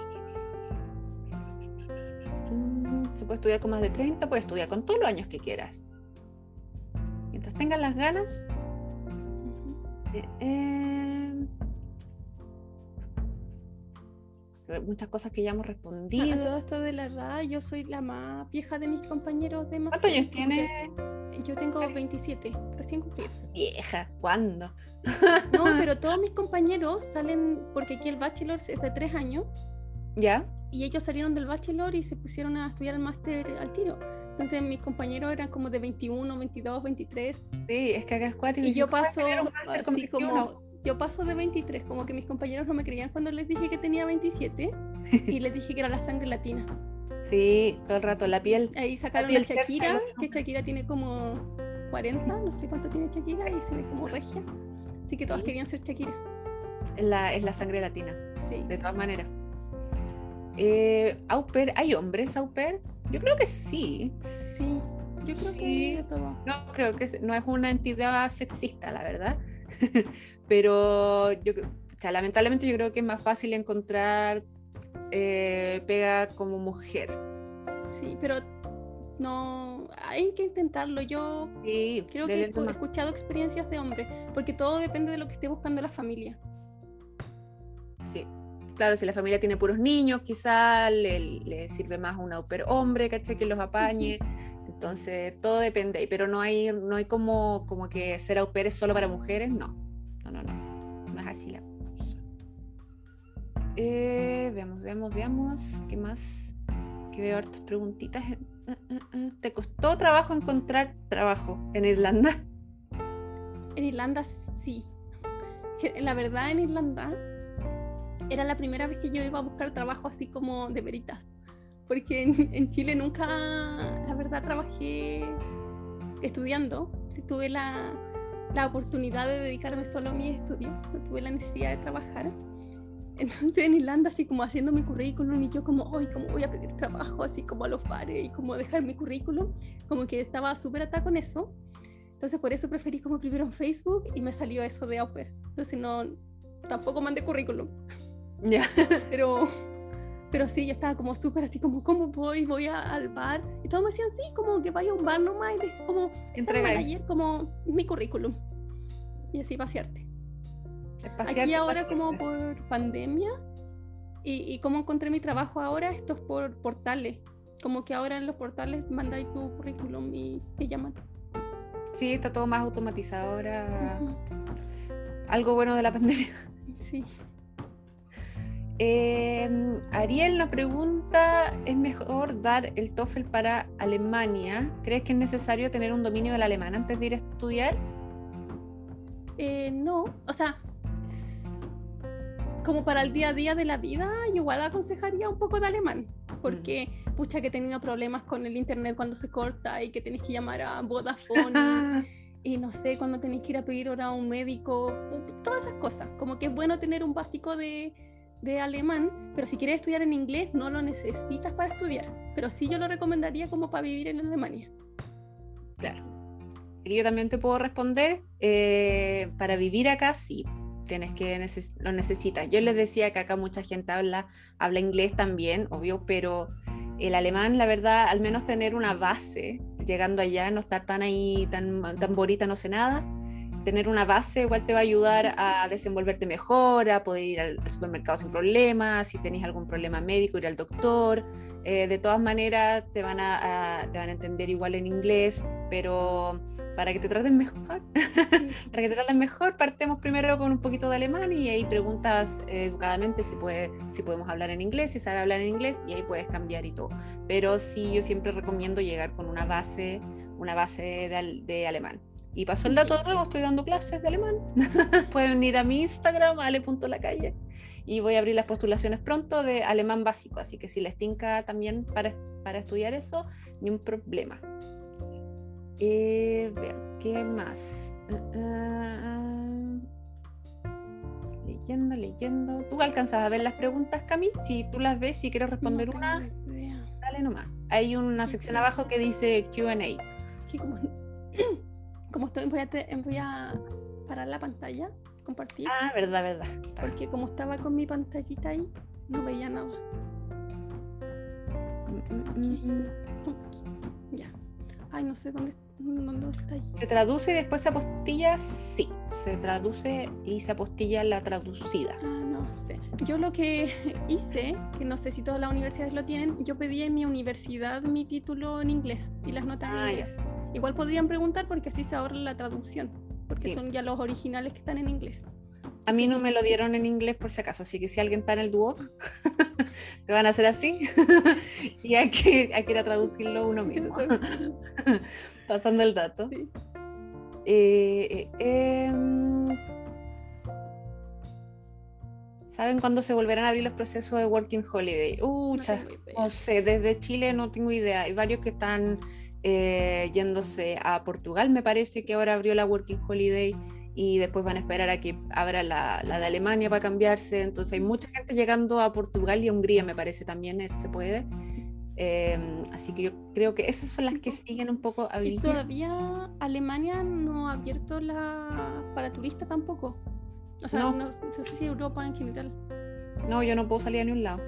Se puede estudiar con más de 30, puedes estudiar con todos los años que quieras. Mientras tengas las ganas. Eh, eh, muchas cosas que ya hemos respondido. todo esto de la edad, yo soy la más vieja de mis compañeros de ¿Cuántos años tienes? Yo tengo 27, recién cumplidos. Vieja, ¿cuándo? No, pero todos mis compañeros salen, porque aquí el bachelor es de 3 años. ¿Ya? Y ellos salieron del bachelor y se pusieron a estudiar el máster al tiro. Entonces mis compañeros eran como de 21, 22, 23. Sí, es que acá es cuatro. Y yo paso así como, yo paso de 23, como que mis compañeros no me creían cuando les dije que tenía 27 y les dije que era la sangre latina. Sí, todo el rato, la piel. Ahí sacaron a Shakira, que Shakira tiene como 40, no sé cuánto tiene Shakira y se ve como regia. Así que todos querían ser Shakira. Es la, es la sangre latina. Sí. De todas maneras. Eh. ¿Hay hombres auper? Yo creo que sí. Sí, yo creo que todo. No, creo que no es una entidad sexista, la verdad. Pero yo, o lamentablemente yo creo que es más fácil encontrar eh, pega como mujer. Sí, pero no hay que intentarlo. Yo creo que he escuchado experiencias de hombres, porque todo depende de lo que esté buscando la familia. Sí, claro, si la familia tiene puros niños, quizás le, sirve más un au hombre, ¿cachai? Que los apañe. Entonces, todo depende, pero no hay, no hay como, como que ser au pair es solo para mujeres, no. No, no, no. No es así la cosa. Eh, veamos, veamos, veamos. ¿Qué más? Que veo hartas preguntitas. Eh, eh, ¿Te costó trabajo encontrar trabajo en Irlanda? En Irlanda sí. La verdad, en Irlanda era la primera vez que yo iba a buscar trabajo así como de veritas. Porque en, Chile nunca, la verdad, trabajé estudiando. tuve la, la, oportunidad de dedicarme solo a mis estudios, no tuve la necesidad de trabajar. Entonces en Irlanda, así como haciendo mi currículum, y yo como, hoy ¿cómo voy a pedir trabajo? Así como a los bares y como dejar mi currículum, como que estaba súper atada con eso. Entonces por eso preferí como primero en Facebook y me salió eso de Upper. Entonces no, tampoco mandé currículum. Ya. Pero, pero sí, yo estaba como súper así como, ¿cómo voy? Voy al bar. Y todos me decían, sí, como que vaya a un bar nomás y como, entrega ayer como mi currículum. Y así pasearte. Aquí ahora como por pandemia y, y como encontré mi trabajo ahora, esto es por portales. Como que ahora en los portales mandáis tu currículum y te llaman. Sí, está todo más automatizado ahora. Algo bueno de la pandemia. Sí. Em, Ariel nos pregunta, ¿es mejor dar el TOEFL para Alemania? ¿Crees que es necesario tener un dominio del alemán antes de ir a estudiar? Eh, no, o sea, como para el día a día de la vida, yo igual aconsejaría un poco de alemán, porque pucha que he tenido problemas con el internet cuando se corta y que tenés que llamar a Vodafone y, no sé, cuando tenés que ir a pedir hora a un médico, todas esas cosas, como que es bueno tener un básico de, de alemán, pero si quieres estudiar en inglés no lo necesitas para estudiar, pero sí yo lo recomendaría como para vivir en Alemania. Claro. Yo también te puedo responder, eh, para vivir acá sí, tienes que lo necesitas. Yo les decía que acá mucha gente habla, habla inglés también, obvio, pero el alemán, la verdad, al menos tener una base, llegando allá, no estar tan ahí, tan, tan bonita, no sé nada, tener una base igual te va a ayudar a desenvolverte mejor, a poder ir al supermercado sin problemas, si tenés algún problema médico, ir al doctor. Eh, de todas maneras, te van a, te van a entender igual en inglés, pero para que te traten mejor, para que te traten mejor, partemos primero con un poquito de alemán y ahí preguntas educadamente si, puede, si podemos hablar en inglés, si sabe hablar en inglés y ahí puedes cambiar y todo. Pero sí, yo siempre recomiendo llegar con una base, una base de, de alemán. Y pasó el dato de nuevo, estoy dando clases de alemán. Pueden ir a mi Instagram, ale.lacalle. Y voy a abrir las postulaciones pronto de alemán básico, así que si les tinca también para, para estudiar eso, ni un problema. Eh, ¿qué más? Ah, ah. leyendo, leyendo. ¿Tú alcanzas a ver las preguntas, Cami? Si tú las ves, si quieres responder una, dale nomás. Hay una sección abajo que dice QA. Como, estoy, voy a, voy a parar la pantalla, compartir. Ah, verdad, verdad. Porque como estaba con mi pantallita ahí, no veía nada. Mm, mm, mm, ya. Ay, no sé dónde está. ¿Se traduce y después se apostilla? Sí, se traduce y se apostilla la traducida. Ah, no sé. Yo lo que hice, que no sé si todas las universidades lo tienen, yo pedí en mi universidad mi título en inglés y las notas en ah, inglés. Igual podrían preguntar porque así se ahorra la traducción, porque son ya los originales que están en inglés. A mí no me lo dieron en inglés por si acaso, así que si alguien está en el Duoc, te van a hacer así y hay que, hay que ir a traducirlo uno mismo. Pasando el dato. Eh, eh, em, ¿Saben cuándo se volverán a abrir los procesos de Working Holiday? Uh, no, sé, desde Chile no tengo idea. Hay varios que están eh, yéndose a Portugal, me parece que ahora abrió la Working Holiday y después van a esperar a que abra la, la, de Alemania para cambiarse. Entonces hay mucha gente llegando a Portugal y a Hungría, me parece también se puede. Em, así que yo creo que esas son las que siguen un poco a ¿Y todavía Alemania no ha abierto la para turistas tampoco? O sea, no. sé si Europa en general. No, yo no puedo salir a ni un lado.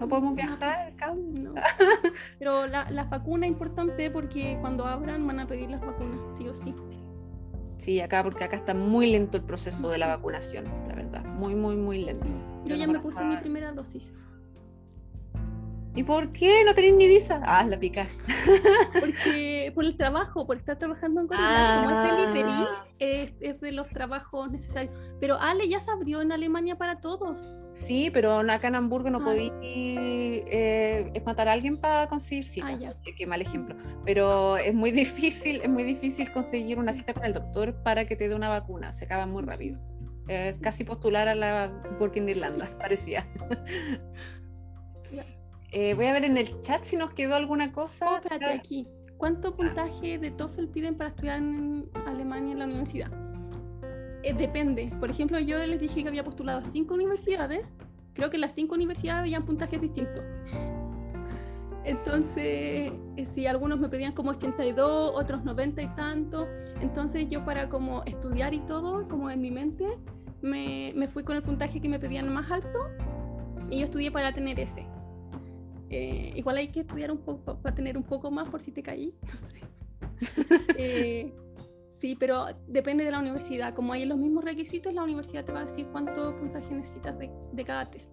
No podemos viajar, no. Pero la, la, vacuna es importante porque cuando abran van a pedir las vacunas, sí o sí. Sí, acá, porque acá está muy lento el proceso de la vacunación, la verdad. Muy, muy, muy lento. Yo, ya me puse mi primera dosis. ¿Y por qué no tenéis ni visa? Ah, la pica. Porque por el trabajo, por estar trabajando en Corea, como es delivery, ah. es, es, de los trabajos necesarios. Pero Ale ya se abrió en Alemania para todos. Sí, pero acá en Hamburgo no ah. podí eh, matar a alguien para conseguir cita. Ah, qué mal ejemplo. Pero es muy difícil, es muy difícil conseguir una cita con el doctor para que te dé una vacuna. Se acaba muy rápido. casi postular a la Working Irlanda, parecía. Eh, voy a ver en el chat si nos quedó alguna cosa. Oh, espérate, aquí. ¿Cuánto ah. puntaje de TOEFL piden para estudiar en Alemania en la universidad? Eh, depende. Por ejemplo, yo les dije que había postulado a cinco universidades. Creo que las cinco universidades habían puntajes distintos. Entonces, eh, si algunos me pedían como 82, otros 90 y tanto. Entonces yo para como estudiar y todo, como en mi mente, me, me fui con el puntaje que me pedían más alto y yo estudié para tener ese. Eh, igual hay que estudiar un poco para tener un poco más por si te caí, no sé. Eh, sí, pero depende de la universidad. Como hay los mismos requisitos, la universidad te va a decir cuánto puntaje necesitas de, cada test.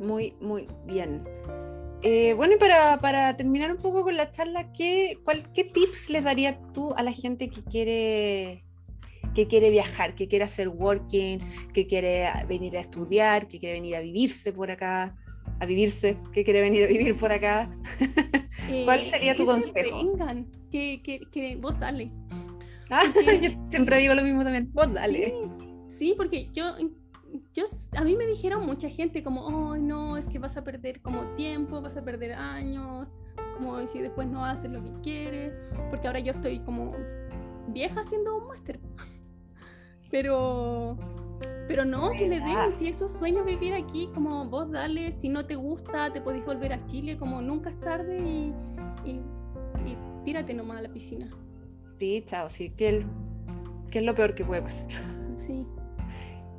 Muy, muy bien. Eh, bueno, y para, terminar un poco con la charla, ¿qué, ¿qué tips les darías tú a la gente que quiere que quiere viajar, que quiere hacer working, que quiere venir a estudiar, que quiere venir a vivirse por acá, a vivirse, que quiere venir a vivir por acá. ¿Cuál sería tu consejo? vengan, que, que, que vos dale. Ah, yo siempre digo lo mismo también, vos dale. Sí, porque yo, yo, a mí me dijeron mucha gente como, oh, no, es que vas a perder como tiempo, vas a perder años, como si después no haces lo que quieres, porque ahora yo estoy como vieja haciendo un máster. Pero, pero no, que le den, si es su sueño vivir aquí, como vos dale, si no te gusta, te podés volver a Chile, como nunca es tarde y, y, tírate nomás a la piscina. Sí, chao, sí, que, que es lo peor que puede pasar. Sí.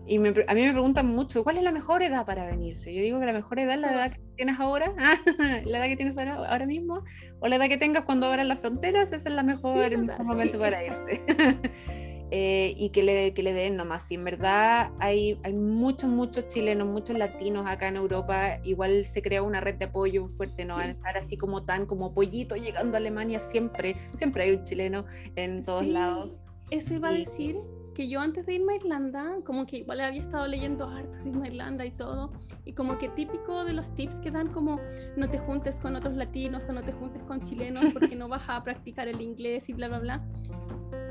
Y a mí me preguntan mucho, ¿cuál es la mejor edad para venirse? Yo digo que la mejor edad es la edad que tienes ahora, la edad que tienes ahora, mismo, o la edad que tengas cuando abran las fronteras, ese es la mejor, el mejor momento para irse. Eh, y que le, que le den nomás. Si en verdad hay, hay muchos, muchos chilenos, muchos latinos acá en Europa, igual se crea una red de apoyo fuerte, no estar así como tan como pollito llegando a Alemania, siempre, siempre hay un chileno en todos lados. Eso iba a decir que yo antes de irme a Irlanda, como que igual había estado leyendo harto de irme a Irlanda y todo, y como que típico de los tips que dan como no te juntes con otros latinos o no te juntes con chilenos porque no vas a practicar el inglés y bla, bla, bla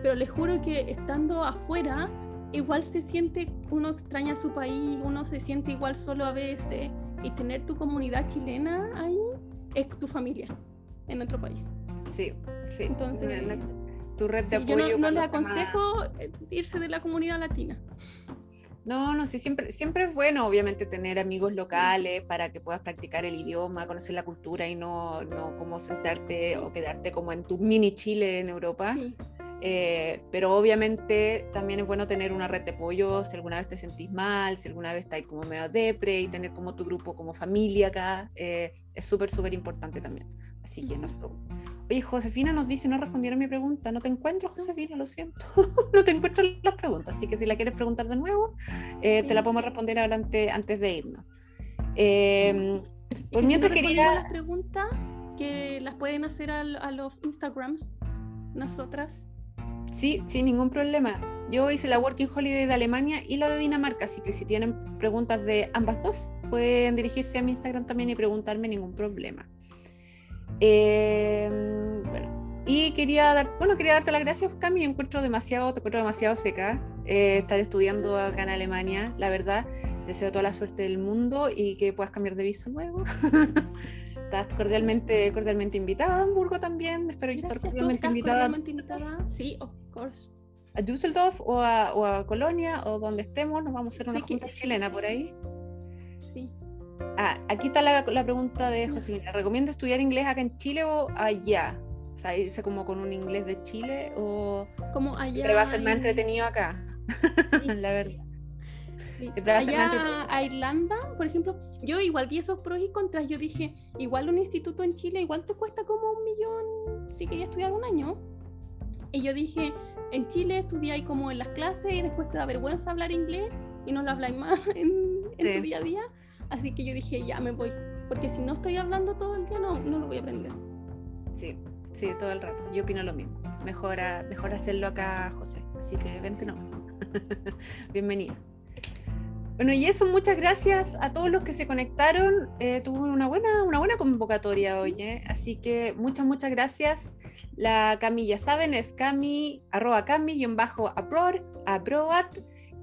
pero les juro que estando afuera, igual se siente, uno extraña su país, uno se siente igual solo a veces, y tener tu comunidad chilena ahí es tu familia en otro país. Sí, sí. Entonces, tu red de apoyo. Yo no, les aconsejo eh, irse de la comunidad latina. No, no, sí, siempre, siempre es bueno, obviamente, tener amigos locales para que puedas practicar el idioma, conocer la cultura y no, no como sentarte o quedarte como en tu mini Chile en Europa. Sí. Eh, pero obviamente también es bueno tener una red de apoyo si alguna vez te sentís mal, si alguna vez estás como medio depre y tener como tu grupo como familia acá eh, es súper, súper importante también. Así que no se preocupen. Oye, Josefina nos dice, no respondieron mi pregunta. No te encuentro, Josefina, lo siento. no te encuentro las preguntas, así que si la quieres preguntar de nuevo, eh, te la podemos responder adelante antes de irnos. Eh, por mientras quería... las preguntas que las pueden hacer a, a los Instagrams, nosotras. Sí, sin ningún problema. Yo hice la Working Holiday de Alemania y la de Dinamarca, así que si tienen preguntas de ambas dos, pueden dirigirse a mi Instagram también y preguntarme ningún problema. Em, bueno, y quería dar, bueno, quería darte las gracias, Cami. Yo encuentro demasiado, te encuentro demasiado seca eh, estar estudiando acá en Alemania, la verdad. Deseo toda la suerte del mundo y que puedas cambiar de viso nuevo. Estás cordialmente, cordialmente invitada a Hamburgo también. Espero yo estar cordialmente invitada. Sí, of course. A Düsseldorf o a, o a, Colonia o donde estemos, nos vamos a hacer una junta chilena por ahí. Sí. Ah, aquí está la, la pregunta de Josefina. ¿Recomiendo estudiar inglés acá en Chile o allá? O sea, irse como con un inglés de Chile o... Como allá. Pero va a ser más entretenido acá, la verdad. Allá a Irlanda, por ejemplo, yo igual vi esos pros y contras. Yo dije, igual un instituto en Chile, igual te cuesta como un millón si querías estudiar un año. Y yo dije, en Chile estudiáis como en las clases y después te da vergüenza hablar inglés y no lo habláis más en, tu día a día. Así que yo dije, ya me voy. Porque si no estoy hablando todo el día, no, no lo voy a aprender. Sí, sí, todo el rato. Yo opino lo mismo. Mejor, mejor hacerlo acá, José. Así que vente no. Bienvenida. Bueno, y eso, muchas gracias a todos los que se conectaron. Eh, tuvo una buena, una buena convocatoria hoy, ¿eh? así que muchas, muchas gracias. La Cami, ya saben, es Cami, arroba Cami, bajo abroad, abroad,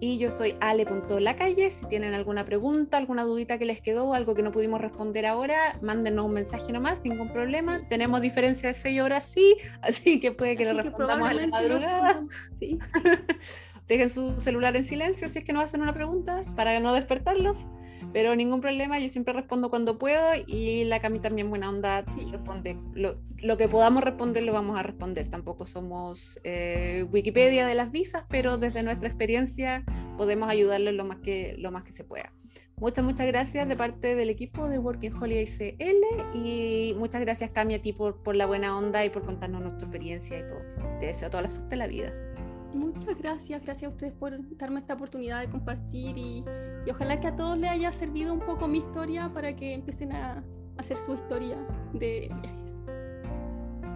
y yo soy ale.lacalle. Si tienen alguna pregunta, alguna dudita que les quedó, algo que no pudimos responder ahora, mándenos un mensaje nomás, ningún problema. Tenemos diferencia de 6 horas, sí, así que puede que lo respondamos a la madrugada. Sí. dejen su celular en silencio si es que no hacen una pregunta para no despertarlos, pero ningún problema, yo siempre respondo cuando puedo y la Cami también buena onda responde. Lo, que podamos responder lo vamos a responder, tampoco somos eh, Wikipedia de las visas, pero desde nuestra experiencia podemos ayudarles lo más que, lo más que se pueda. Muchas, muchas gracias de parte del equipo de Working Holiday CL y muchas gracias Cami a ti por, por la buena onda y por contarnos nuestra experiencia y todo. Te deseo toda la suerte de la vida. Muchas gracias, gracias a ustedes por darme esta oportunidad de compartir y, ojalá que a todos les haya servido un poco mi historia para que empiecen a, hacer su historia de viajes.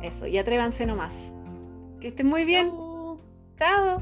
Eso, y atrévanse nomás. Que estén muy bien. Chao.